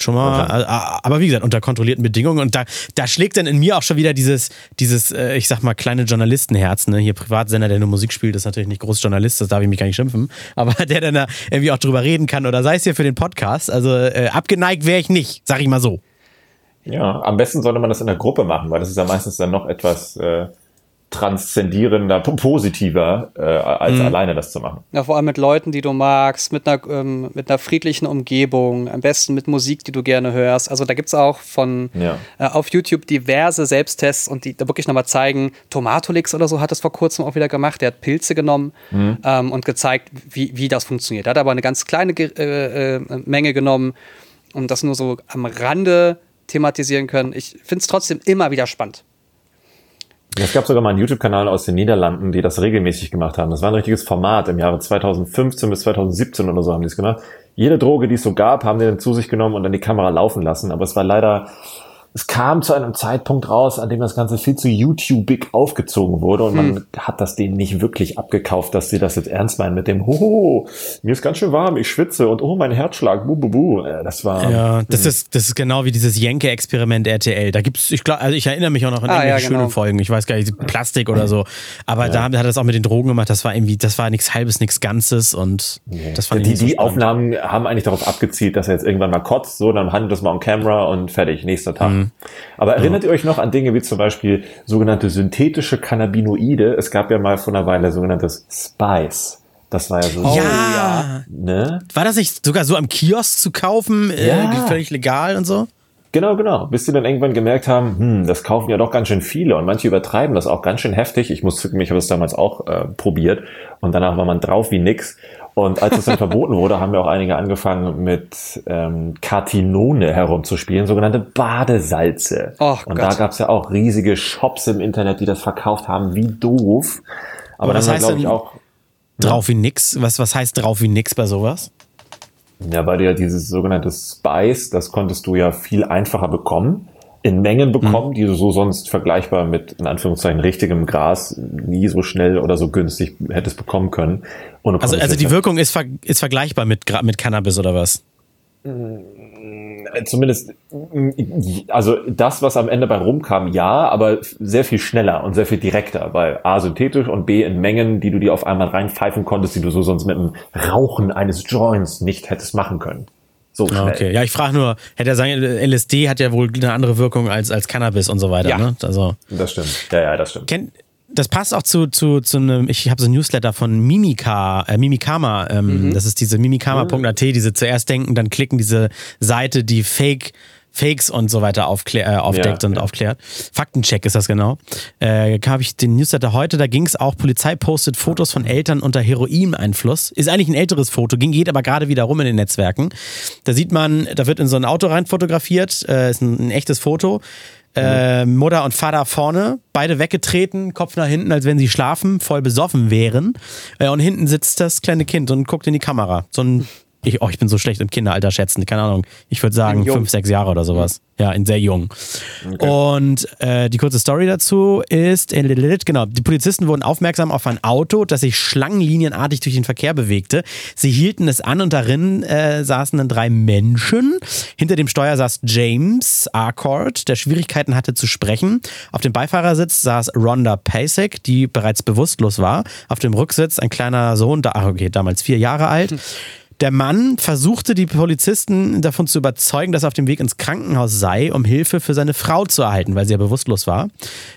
schon mal, äh, aber wie gesagt, unter kontrollierten Bedingungen und da, da schlägt dann in mir auch schon wieder dieses, dieses, äh, ich sag mal, kleine Journalistenherz, ne? Hier Privatsender, der nur Musik spielt, ist natürlich nicht groß Journalist, das darf ich mich gar nicht schimpfen, aber der dann da irgendwie auch drüber reden kann oder sei es hier für den Podcast, also äh, abgeneigt wäre ich nicht, sag ich mal so. Ja, am besten sollte man das in der Gruppe machen, weil das ist ja meistens dann noch etwas äh, transzendierender, po- positiver, äh, als alleine das zu machen. Ja, vor allem mit Leuten, die du magst, mit einer, ähm, mit einer friedlichen Umgebung, am besten mit Musik, die du gerne hörst. Also da gibt es auch von Ja. äh, auf YouTube diverse Selbsttests und die da wirklich nochmal zeigen, Tomatolix oder so hat das vor kurzem auch wieder gemacht. Der hat Pilze genommen ähm, und gezeigt, wie, wie das funktioniert. Er hat aber eine ganz kleine äh, äh, Menge genommen und das nur so am Rande thematisieren können. Ich finde es trotzdem immer wieder spannend. Es gab sogar mal einen YouTube-Kanal aus den Niederlanden, die das regelmäßig gemacht haben. Das war ein richtiges Format. Im Jahre 2015 bis 2017 oder so haben die es gemacht. Jede Droge, die es so gab, haben die dann zu sich genommen und dann die Kamera laufen lassen. Aber es war leider, es kam zu einem Zeitpunkt raus, an dem das Ganze viel zu YouTubig aufgezogen wurde und man hat das denen nicht wirklich abgekauft, dass sie das jetzt ernst meinen mit dem, hoho, mir ist ganz schön warm, ich schwitze und oh, mein Herzschlag, bu, bu, bu. Äh, Das war, Ja, das ist, das ist genau wie dieses Jenke-Experiment RTL. Da gibt's, ich glaube, also ich erinnere mich auch noch an Ah, irgendwelche ja, genau. schönen Folgen. Ich weiß gar nicht, Plastik oder so. Aber da hat er das auch mit den Drogen gemacht. Das war irgendwie, das war nichts Halbes, nichts Ganzes und das fand ich die, nicht so die spannend. Aufnahmen haben eigentlich darauf abgezielt, dass er jetzt irgendwann mal kotzt, so, dann handelt das mal on camera und fertig, nächster Tag. Mhm. Aber erinnert ihr euch noch an Dinge wie zum Beispiel sogenannte synthetische Cannabinoide? Es gab ja mal vor einer Weile sogenanntes Spice. Das war ja so, ja. ne? War das nicht sogar so am Kiosk zu kaufen, Ja. äh, völlig legal und so? Genau, genau. Bis sie dann irgendwann gemerkt haben, hm, das kaufen ja doch ganz schön viele und manche übertreiben das auch ganz schön heftig. Ich muss zugeben, ich habe das damals auch äh, probiert und danach war man drauf wie nix. Und als es dann verboten wurde, haben ja auch einige angefangen mit ähm, Cartinone herumzuspielen, sogenannte Badesalze. Och und Gott. da gab es ja auch riesige Shops im Internet, die das verkauft haben, wie doof. Aber war, heißt glaube ich, auch Drauf wie nix. Was, was heißt drauf wie nix bei sowas? Ja, weil du ja dieses sogenannte Spice, das konntest du ja viel einfacher bekommen, in Mengen bekommen, die du so sonst vergleichbar mit, in Anführungszeichen, richtigem Gras nie so schnell oder so günstig hättest bekommen können. Also, also die Wirkung ist, ver ist vergleichbar mit, mit Cannabis oder was? äh, zumindest, mm, also das, was am Ende bei rumkam, ja, aber sehr viel schneller und sehr viel direkter, weil A, synthetisch und B, in Mengen, die du dir auf einmal reinpfeifen konntest, die du so sonst mit dem Rauchen eines Joints nicht hättest machen können. So schnell. Ah, Okay, ja, ich frage nur, hätte er sagen, LSD hat ja wohl eine andere Wirkung als, als Cannabis und so weiter. Ja. Ne? Also, Das stimmt. Ja, ja, das stimmt. kennt, das passt auch zu, zu, zu einem, ich habe so ein Newsletter von Mimika, äh, Mimikama, ähm, das ist diese mimikama.at, diese zuerst denken, dann klicken, diese Seite, die Fake, Fakes und so weiter aufklär, äh, aufdeckt Ja, und ja. aufklärt. Faktencheck ist das genau. Äh, habe ich den Newsletter heute, da ging es auch, Polizei postet Fotos von Eltern unter Heroineinfluss. Ist eigentlich ein älteres Foto, ging geht aber gerade wieder rum in den Netzwerken. Da sieht man, da wird in so ein Auto rein fotografiert, äh, ist ein, ein echtes Foto. Äh, Mutter und Vater vorne, beide weggetreten, Kopf nach hinten, als wenn sie schlafen, voll besoffen wären. Äh, und hinten sitzt das kleine Kind und guckt in die Kamera. So ein, ich, oh, ich bin so schlecht im Kinderalter schätzen, keine Ahnung. Ich würde sagen fünf, sechs Jahre oder sowas. Ja, in sehr jung. Und äh, die kurze Story dazu ist, genau, die Polizisten wurden aufmerksam auf ein Auto, das sich schlangenlinienartig durch den Verkehr bewegte. Sie hielten es an und darin äh, saßen dann drei Menschen. Hinter dem Steuer saß James Arcord, der Schwierigkeiten hatte zu sprechen. Auf dem Beifahrersitz saß Rhonda Pasek, die bereits bewusstlos war. Auf dem Rücksitz ein kleiner Sohn, da, ach okay, damals vier Jahre alt. Der Mann versuchte die Polizisten davon zu überzeugen, dass er auf dem Weg ins Krankenhaus sei, um Hilfe für seine Frau zu erhalten, weil sie ja bewusstlos war.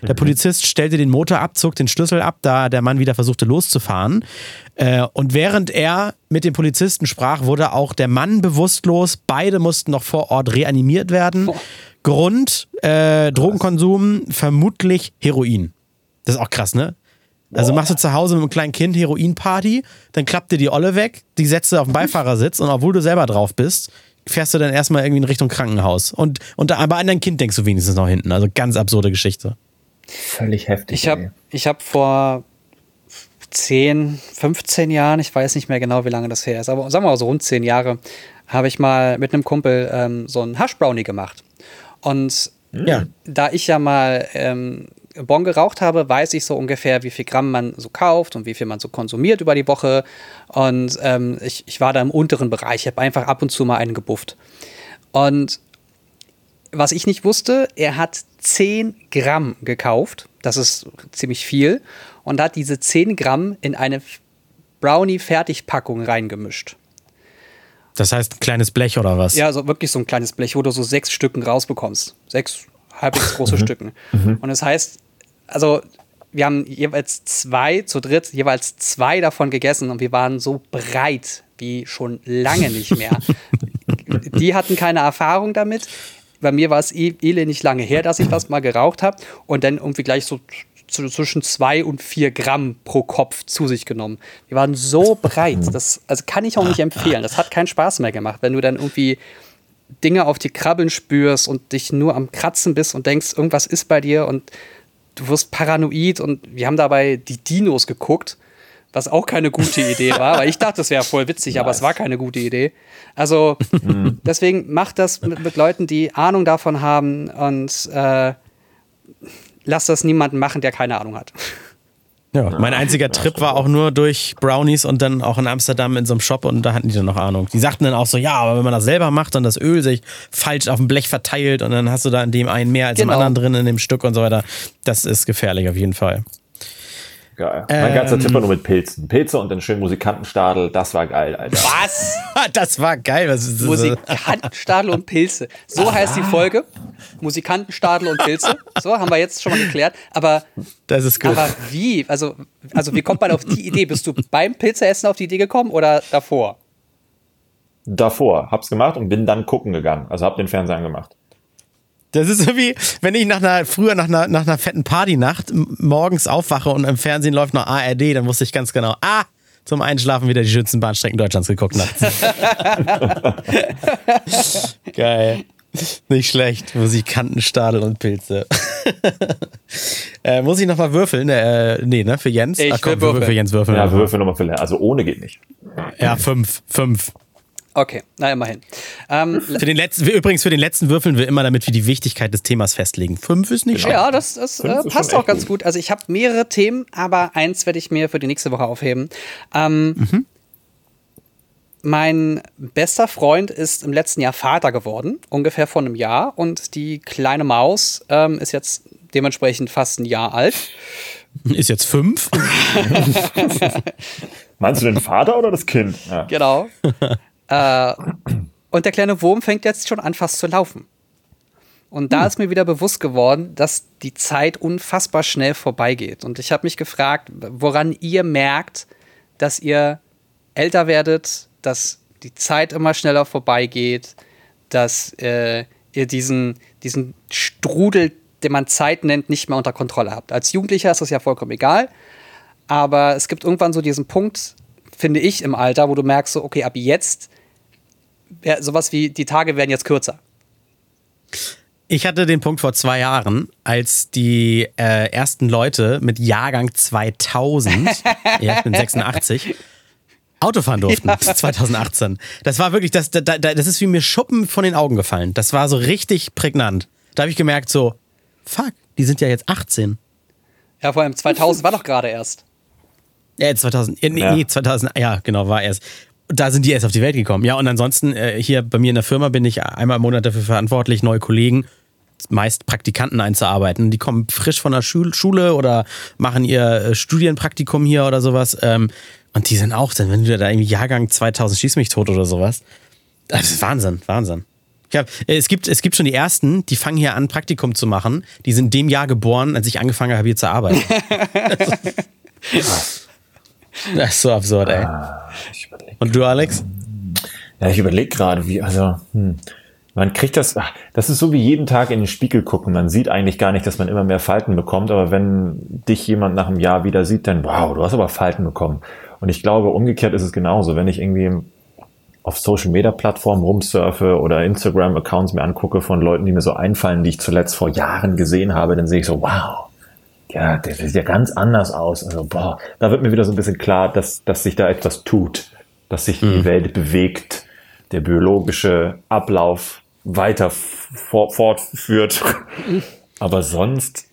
Der Polizist stellte den Motor ab, zog den Schlüssel ab, da der Mann wieder versuchte loszufahren. Äh, Und während er mit dem Polizisten sprach, wurde auch der Mann bewusstlos. Beide mussten noch vor Ort reanimiert werden. Grund, äh, Drogenkonsum, vermutlich Heroin. Das ist auch krass, ne? Also machst du zu Hause mit einem kleinen Kind Heroinparty, dann klappt dir die Olle weg, die setzt du auf den Beifahrersitz und obwohl du selber drauf bist, fährst du dann erstmal irgendwie in Richtung Krankenhaus. Und, und da, aber an dein Kind denkst du wenigstens noch hinten. Also ganz absurde Geschichte. Völlig heftig. Ich habe ich hab vor 10, 15 Jahren, ich weiß nicht mehr genau, wie lange das her ist, aber sagen wir mal so rund 10 Jahre, habe ich mal mit einem Kumpel ähm, so einen Hash Brownie gemacht. Und ja. da ich ja mal ähm, Bon geraucht habe, weiß ich so ungefähr, wie viel Gramm man so kauft und wie viel man so konsumiert über die Woche. Und ähm, ich, ich war da im unteren Bereich, ich habe einfach ab und zu mal einen gebufft. Und was ich nicht wusste, er hat 10 Gramm gekauft. Das ist ziemlich viel. Und hat diese 10 Gramm in eine Brownie-Fertigpackung reingemischt. Das heißt ein kleines Blech oder was? Ja, so wirklich so ein kleines Blech, wo du so sechs Stücken rausbekommst. Sechs halbwegs große mhm. Stücken. Mhm. Und das heißt, also wir haben jeweils zwei, zu dritt, jeweils zwei davon gegessen und wir waren so breit wie schon lange nicht mehr. Die hatten keine Erfahrung damit bei mir war es eh, elendig lange her, dass ich das mal geraucht habe und dann irgendwie gleich so zwischen zwei und vier Gramm pro Kopf zu sich genommen. Die waren so breit, das also kann ich auch nicht empfehlen. Das hat keinen Spaß mehr gemacht, wenn du dann irgendwie Dinge auf die Krabbeln spürst und dich nur am Kratzen bist und denkst, irgendwas ist bei dir und du wirst paranoid und wir haben dabei die Dinos geguckt was auch keine gute Idee war, weil ich dachte, es wäre voll witzig, nice. aber es war keine gute Idee. Also mhm. deswegen macht das mit, mit, Leuten, die Ahnung davon haben und äh, lasst das niemanden machen, der keine Ahnung hat. Ja, mein einziger Trip war auch nur durch Brownies und dann auch in Amsterdam in so einem Shop und da hatten die dann noch Ahnung. Die sagten dann auch so, ja, aber wenn man das selber macht und das Öl sich falsch auf dem Blech verteilt und dann hast du da in dem einen mehr als genau. im anderen drin in dem Stück und so weiter, das ist gefährlich auf jeden Fall. Geil. Ähm, mein ganzer Tipp war nur mit Pilzen. Pilze und dann schön Musikantenstadel, das war geil, Alter. Was? das war geil. Was ist das? Musikantenstadel und Pilze. So ah. heißt die Folge. Musikantenstadel und Pilze. So, haben wir jetzt schon mal geklärt. Aber, das ist gut. aber wie? Also, also, wie kommt man auf die Idee? Bist du beim Pilzeessen auf die Idee gekommen oder davor? Davor. Hab's gemacht und bin dann gucken gegangen. Also hab den Fernseher angemacht. Das ist so wie, wenn ich nach einer, früher nach einer, nach einer fetten Partynacht morgens aufwache und im Fernsehen läuft noch ARD, dann wusste ich ganz genau, ah, zum Einschlafen wieder die schönsten Bahnstrecken Deutschlands geguckt nachts. Geil. Nicht schlecht. Musikantenstadel und Pilze. äh, muss ich nochmal würfeln? Äh, nee, ne? Für Jens? Ich Ach, komm, will würfeln. für Jens würfeln. Ja, würfel nochmal für Also ohne geht nicht. Ja, fünf. Fünf. Okay, na immerhin. Ähm, für den letzten, übrigens für den letzten würfeln wir immer, damit wir die Wichtigkeit des Themas festlegen. Fünf ist nicht genau. Ja, das, das äh, passt auch ganz gut. gut. Also ich habe mehrere Themen, aber eins werde ich mir für die nächste Woche aufheben. Ähm, mhm. Mein bester Freund ist im letzten Jahr Vater geworden, ungefähr vor einem Jahr. Und die kleine Maus ähm, ist jetzt dementsprechend fast ein Jahr alt. Ist jetzt fünf. Meinst du den Vater oder das Kind? Ja. Genau. Äh, und der kleine Wurm fängt jetzt schon an, fast zu laufen. Und da hm. ist mir wieder bewusst geworden, dass die Zeit unfassbar schnell vorbeigeht. Und ich habe mich gefragt, woran ihr merkt, dass ihr älter werdet, dass die Zeit immer schneller vorbeigeht, dass äh, ihr diesen, diesen Strudel, den man Zeit nennt, nicht mehr unter Kontrolle habt. Als Jugendlicher ist das ja vollkommen egal. Aber es gibt irgendwann so diesen Punkt, finde ich, im Alter, wo du merkst, so, okay, ab jetzt sowas wie die Tage werden jetzt kürzer. Ich hatte den Punkt vor zwei Jahren, als die äh, ersten Leute mit Jahrgang 2000, ja, ich bin 86, Auto fahren durften. Ja. 2018. Das war wirklich, das, das, das ist wie mir Schuppen von den Augen gefallen. Das war so richtig prägnant. Da habe ich gemerkt, so, fuck, die sind ja jetzt 18. Ja, vor allem 2000 war doch gerade erst. Ja, 2000, nee, ja. nee, 2000, ja, genau, war erst da sind die erst auf die Welt gekommen. Ja, und ansonsten, äh, hier bei mir in der Firma bin ich einmal im Monat dafür verantwortlich, neue Kollegen, meist Praktikanten einzuarbeiten. Die kommen frisch von der Schul Schule oder machen ihr äh, Studienpraktikum hier oder sowas. Ähm, und die sind auch dann, wenn du da irgendwie Jahrgang 2000 schieß mich tot oder sowas. Das ist Wahnsinn, Wahnsinn. Hab, äh, es, gibt, es gibt schon die ersten, die fangen hier an, Praktikum zu machen. Die sind dem Jahr geboren, als ich angefangen habe, hier zu arbeiten. Das ist so absurd, ey. Ah, Und du, Alex? Ja, ich überlege gerade, wie, also, hm, man kriegt das, das ist so wie jeden Tag in den Spiegel gucken. Man sieht eigentlich gar nicht, dass man immer mehr Falten bekommt, aber wenn dich jemand nach einem Jahr wieder sieht, dann, wow, du hast aber Falten bekommen. Und ich glaube, umgekehrt ist es genauso. Wenn ich irgendwie auf Social Media Plattformen rumsurfe oder Instagram Accounts mir angucke von Leuten, die mir so einfallen, die ich zuletzt vor Jahren gesehen habe, dann sehe ich so, wow, ja, der sieht ja ganz anders aus. Also, boah, da wird mir wieder so ein bisschen klar, dass, dass sich da etwas tut, dass sich die Welt bewegt, der biologische Ablauf weiter fort, fortführt. Aber sonst,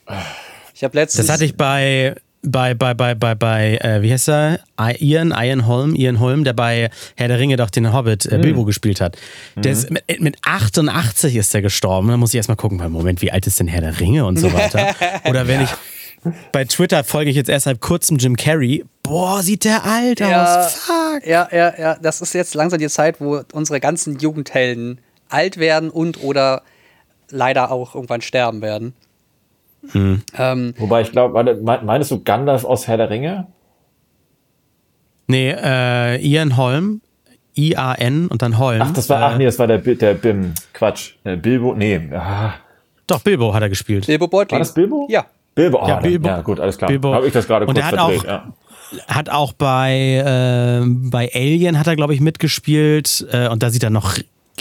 Ich habe letztens. Das hatte ich bei bei bei bei bei bei äh, wie heißt er? Ian Ian Holm Ian Holm der bei Herr der Ringe doch den Hobbit äh, Bilbo gespielt hat. Der ist mit, mit 88 ist er gestorben. Da muss ich erstmal gucken weil Moment wie alt ist denn Herr der Ringe und so weiter? Oder wenn ich bei Twitter folge ich jetzt erst seit kurzem Jim Carrey boah sieht der alt Ja. aus fuck Ja, ja, ja. Das ist jetzt langsam die Zeit, wo unsere ganzen Jugendhelden alt werden und oder leider auch irgendwann sterben werden. Ähm, wobei ich glaube, meinst du Gandalf aus Herr der Ringe? nee äh, Ian Holm I A N und dann Holm Ach, das war, ach nee, das war der, der Bim, Quatsch, äh, Bilbo, nee, ah, doch Bilbo hat er gespielt Bilbo Beutlin. war das Bilbo? Ja. Bilbo, ah, Ja, Bilbo. ja, gut, alles klar. Bilbo. Habe ich das gerade Und kurz er hat verdreht, auch- ja. hat auch bei, äh, bei Alien hat er, glaube ich, mitgespielt. Äh, und da sieht er noch,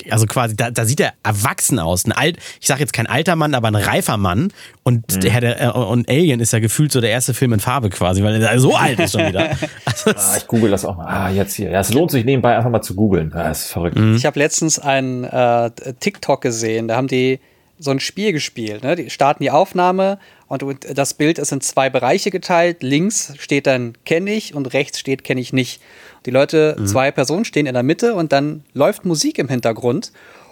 also quasi, da, da sieht er erwachsen aus. Ein alt, ich sage jetzt kein alter Mann, aber ein reifer Mann. Und, Mhm. der, äh, und Alien ist ja gefühlt so der erste Film in Farbe quasi, weil er so alt ist schon wieder. Also, Ah, ich google das auch mal. Ah, jetzt hier. Ja, es lohnt sich nebenbei einfach mal zu googeln. Das ist verrückt. Mhm. Ich habe letztens ein äh, TikTok gesehen, da haben die so ein Spiel gespielt. Ne? Die starten die Aufnahme und das Bild ist in zwei Bereiche geteilt. Links steht dann kenne ich und rechts steht kenne ich nicht. Die Leute, zwei Personen stehen in der Mitte und dann läuft Musik im Hintergrund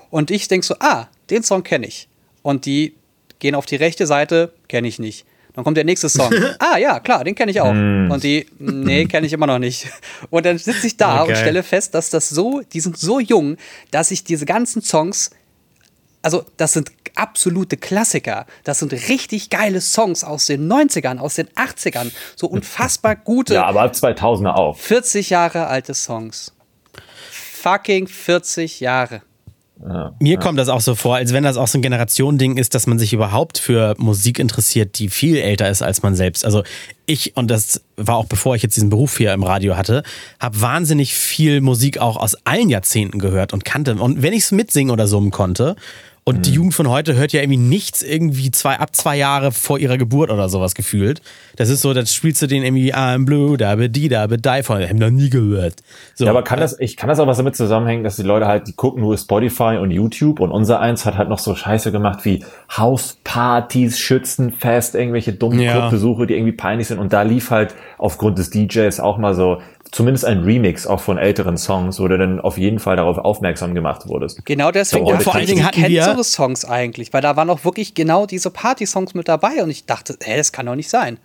und ich denke so, ah, den Song kenne ich. Und die gehen auf die rechte Seite, kenne ich nicht. Dann kommt der nächste Song. ah ja, klar, den kenne ich auch. Und die, nee, kenne ich immer noch nicht. Und dann sitze ich da Okay. und stelle fest, dass das so, die sind so jung, dass ich diese ganzen Songs, also das sind absolute Klassiker. Das sind richtig geile Songs aus den 90ern, aus den 80ern. So unfassbar gute, Ja, aber ab 2000er auch. 40 Jahre alte Songs. Fucking 40 Jahre. Mir kommt das auch so vor, als wenn das auch so ein Generationending ist, dass man sich überhaupt für Musik interessiert, die viel älter ist als man selbst. Also ich, und das war auch bevor ich jetzt diesen Beruf hier im Radio hatte, habe wahnsinnig viel Musik auch aus allen Jahrzehnten gehört und kannte. Und wenn ich es mitsingen oder summen konnte, und die Jugend von heute hört ja irgendwie nichts irgendwie zwei, ab zwei Jahre vor ihrer Geburt oder sowas gefühlt. Das ist so, das spielst du den irgendwie I'm blue, da be die, da be die von, haben noch nie gehört. So, Ja, aber kann das, ich kann das auch was damit zusammenhängen, dass die Leute halt, die gucken nur Spotify und YouTube und unser eins hat halt noch so Scheiße gemacht wie Hauspartys, Schützenfest, irgendwelche dummen Ja. Clubbesuche, die irgendwie peinlich sind und da lief halt aufgrund des DJs auch mal so zumindest ein Remix auch von älteren Songs, wo du dann auf jeden Fall darauf aufmerksam gemacht wurdest. Genau deswegen Und vor allen Dingen hatten kennt wir- so Songs eigentlich, weil da waren auch wirklich genau diese Party-Songs mit dabei und ich dachte, hä, das kann doch nicht sein.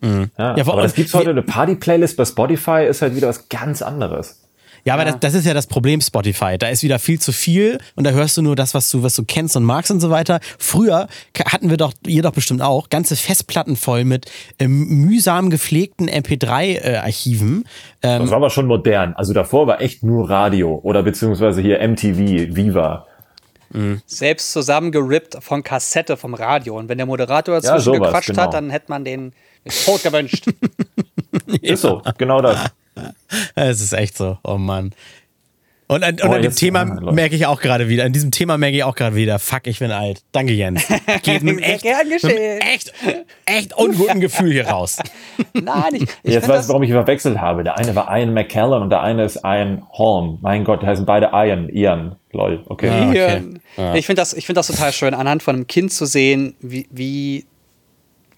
Ja, Ja, vor- aber das gibt's wir- heute, eine Party-Playlist bei Spotify ist halt wieder was ganz anderes. Ja, aber Das, das ist ja das Problem Spotify. Da ist wieder viel zu viel und da hörst du nur das, was du, was du kennst und magst und so weiter. Früher hatten wir doch, ihr doch bestimmt auch, ganze Festplatten voll mit ähm, mühsam gepflegten MP3-Archiven. ähm, Das war aber schon modern. Also davor war echt nur Radio oder beziehungsweise hier MTV, Viva. Selbst zusammengerippt von Kassette vom Radio. Und wenn der Moderator dazwischen sowas, gequatscht genau. hat, dann hätte man den tot gewünscht. Ist so, genau das. Es ist echt so, oh Mann. Und an, und Oh, an dem Thema ah, merke ich auch gerade wieder, an diesem Thema merke ich auch gerade wieder, fuck, ich bin alt. Danke, Jens. Geht mit echt, gern mit echt, echt unguten Gefühl hier raus. Nein, ich, ich Jetzt weiß ich, warum ich ihn verwechselt habe. Der eine war Ian McKellen und der eine ist Ian Holm. Mein Gott, die heißen beide Ian. Ian. Lol. Okay. Ah, okay. Hier. Ich finde das, ich find das total schön, anhand von einem Kind zu sehen, wie, wie,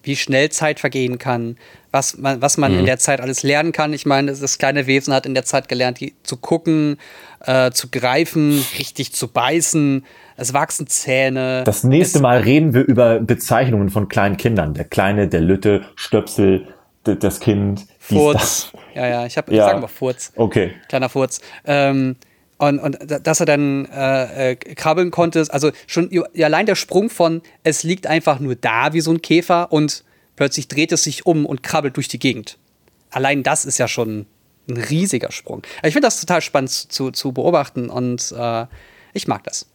wie schnell Zeit vergehen kann, was man, was man in der Zeit alles lernen kann. Ich meine, das kleine Wesen hat in der Zeit gelernt, zu gucken, äh, zu greifen, richtig zu beißen. Es wachsen Zähne. Das nächste Mal reden wir über Bezeichnungen von kleinen Kindern. Der Kleine, der Lütte, Stöpsel, das Kind. dies, Furz. das. Ja, ja, ich habe, Ja. sagen wir Furz. Okay. kleiner Furz. Ähm, und, und da- dass er dann äh, äh, krabbeln konnte, also schon allein der Sprung von es liegt einfach nur da wie so ein Käfer und plötzlich dreht es sich um und krabbelt durch die Gegend. Allein das ist ja schon ein riesiger Sprung. Aber Ich finde das total spannend zu, zu beobachten und äh, ich mag das.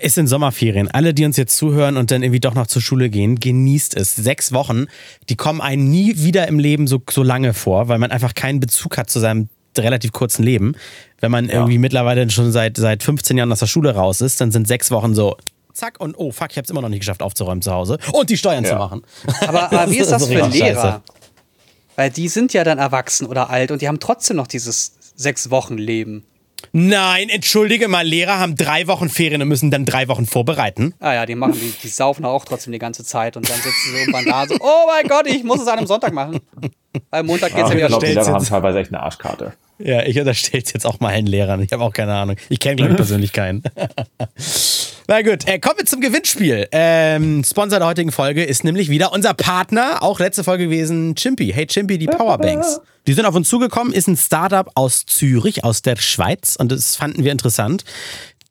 Es sind Sommerferien. Alle, die uns jetzt zuhören und dann irgendwie doch noch zur Schule gehen, genießt es. Sechs Wochen, die kommen einem nie wieder im Leben so, so lange vor, weil man einfach keinen Bezug hat zu seinem relativ kurzen Leben. Wenn man irgendwie mittlerweile schon seit, seit 15 Jahren aus der Schule raus ist, dann sind sechs Wochen so zack und oh fuck, ich habe es immer noch nicht geschafft aufzuräumen zu Hause und die Steuern Ja. zu machen. Aber, aber wie ist das für Lehrer? scheiße. Weil die sind ja dann erwachsen oder alt und die haben trotzdem noch dieses sechs Wochen Leben. Nein, entschuldige mal, Lehrer haben drei Wochen Ferien und müssen dann drei Wochen vorbereiten. Ah ja, die machen, die, die saufen auch trotzdem die ganze Zeit und dann sitzen sie irgendwann da so, oh mein Gott, ich muss es an einem Sonntag machen. Weil Montag geht's ja ich wieder glaube, die Lehrer haben teilweise echt eine Arschkarte. Ja, ich unterstelle es jetzt auch mal allen Lehrern. Ich habe auch keine Ahnung. Ich kenne, glaube ich, persönlich keinen. Na gut, äh, kommen wir zum Gewinnspiel. Ähm, Sponsor der heutigen Folge ist nämlich wieder unser Partner, auch letzte Folge gewesen, Chimpy. Hey Chimpy, die Powerbanks. Die sind auf uns zugekommen, ist ein Startup aus Zürich, aus der Schweiz und das fanden wir interessant.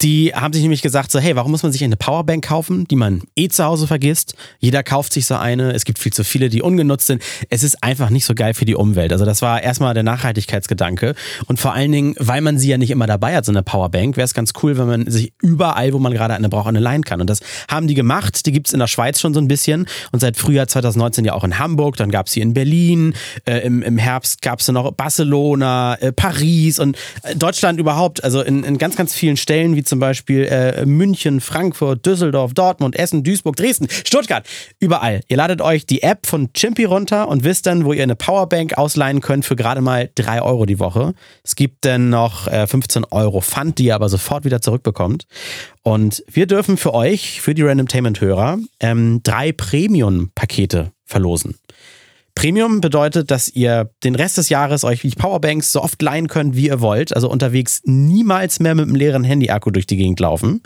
Die haben sich nämlich gesagt, so, hey, warum muss man sich eine Powerbank kaufen, die man eh zu Hause vergisst? Jeder kauft sich so eine. Es gibt viel zu viele, die ungenutzt sind. Es ist einfach nicht so geil für die Umwelt. Also das war erstmal der Nachhaltigkeitsgedanke. Und vor allen Dingen, weil man sie ja nicht immer dabei hat, so eine Powerbank, wäre es ganz cool, wenn man sich überall, wo man gerade eine braucht, eine leihen kann. Und das haben die gemacht. Die gibt's in der Schweiz schon so ein bisschen. Und seit Frühjahr 2019 ja auch in Hamburg. Dann gab's sie in Berlin. Äh, im, Im Herbst gab's dann noch Barcelona, äh, Paris und äh, Deutschland überhaupt. Also in, in ganz, ganz vielen Stellen, wie zum Beispiel äh, München, Frankfurt, Düsseldorf, Dortmund, Essen, Duisburg, Dresden, Stuttgart. Überall. Ihr ladet euch die App von Chimpy runter und wisst dann, wo ihr eine Powerbank ausleihen könnt für gerade mal 3 Euro die Woche. Es gibt dann noch äh, 15 Euro Pfand, die ihr aber sofort wieder zurückbekommt. Und wir dürfen für euch, für die Randomtainment-Hörer, ähm, drei Premium-Pakete verlosen. Premium bedeutet, dass ihr den Rest des Jahres euch die Powerbanks so oft leihen könnt, wie ihr wollt. Also unterwegs niemals mehr mit einem leeren Handy-Akku durch die Gegend laufen.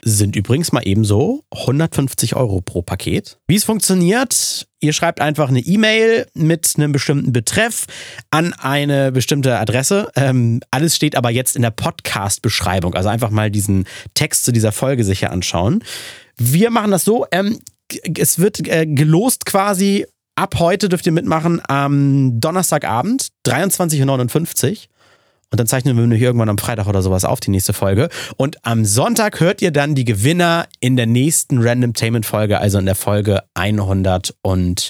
Sind übrigens mal ebenso 150 Euro pro Paket. Wie es funktioniert, ihr schreibt einfach eine E-Mail mit einem bestimmten Betreff an eine bestimmte Adresse. Ähm, alles steht aber jetzt in der Podcast-Beschreibung. Also einfach mal diesen Text zu dieser Folge sicher anschauen. Wir machen das so, ähm, es wird äh, gelost quasi Ab heute dürft ihr mitmachen am Donnerstagabend, 23.59 Uhr. Und dann zeichnen wir hier irgendwann am Freitag oder sowas auf, die nächste Folge. Und am Sonntag hört ihr dann die Gewinner in der nächsten Randomtainment-Folge, also in der Folge 109.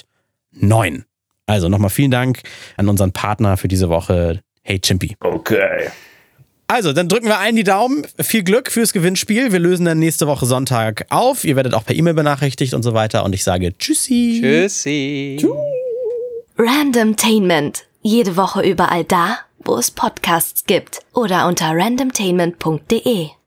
Also nochmal vielen Dank an unseren Partner für diese Woche. Hey Chimpy. Okay. Also, dann drücken wir allen die Daumen. Viel Glück fürs Gewinnspiel. Wir lösen dann nächste Woche Sonntag auf. Ihr werdet auch per E-Mail benachrichtigt und so weiter. Und ich sage Tschüssi. Tschüssi. Randomtainment. Jede Woche überall da, wo es Podcasts gibt. Oder unter randomtainment.de.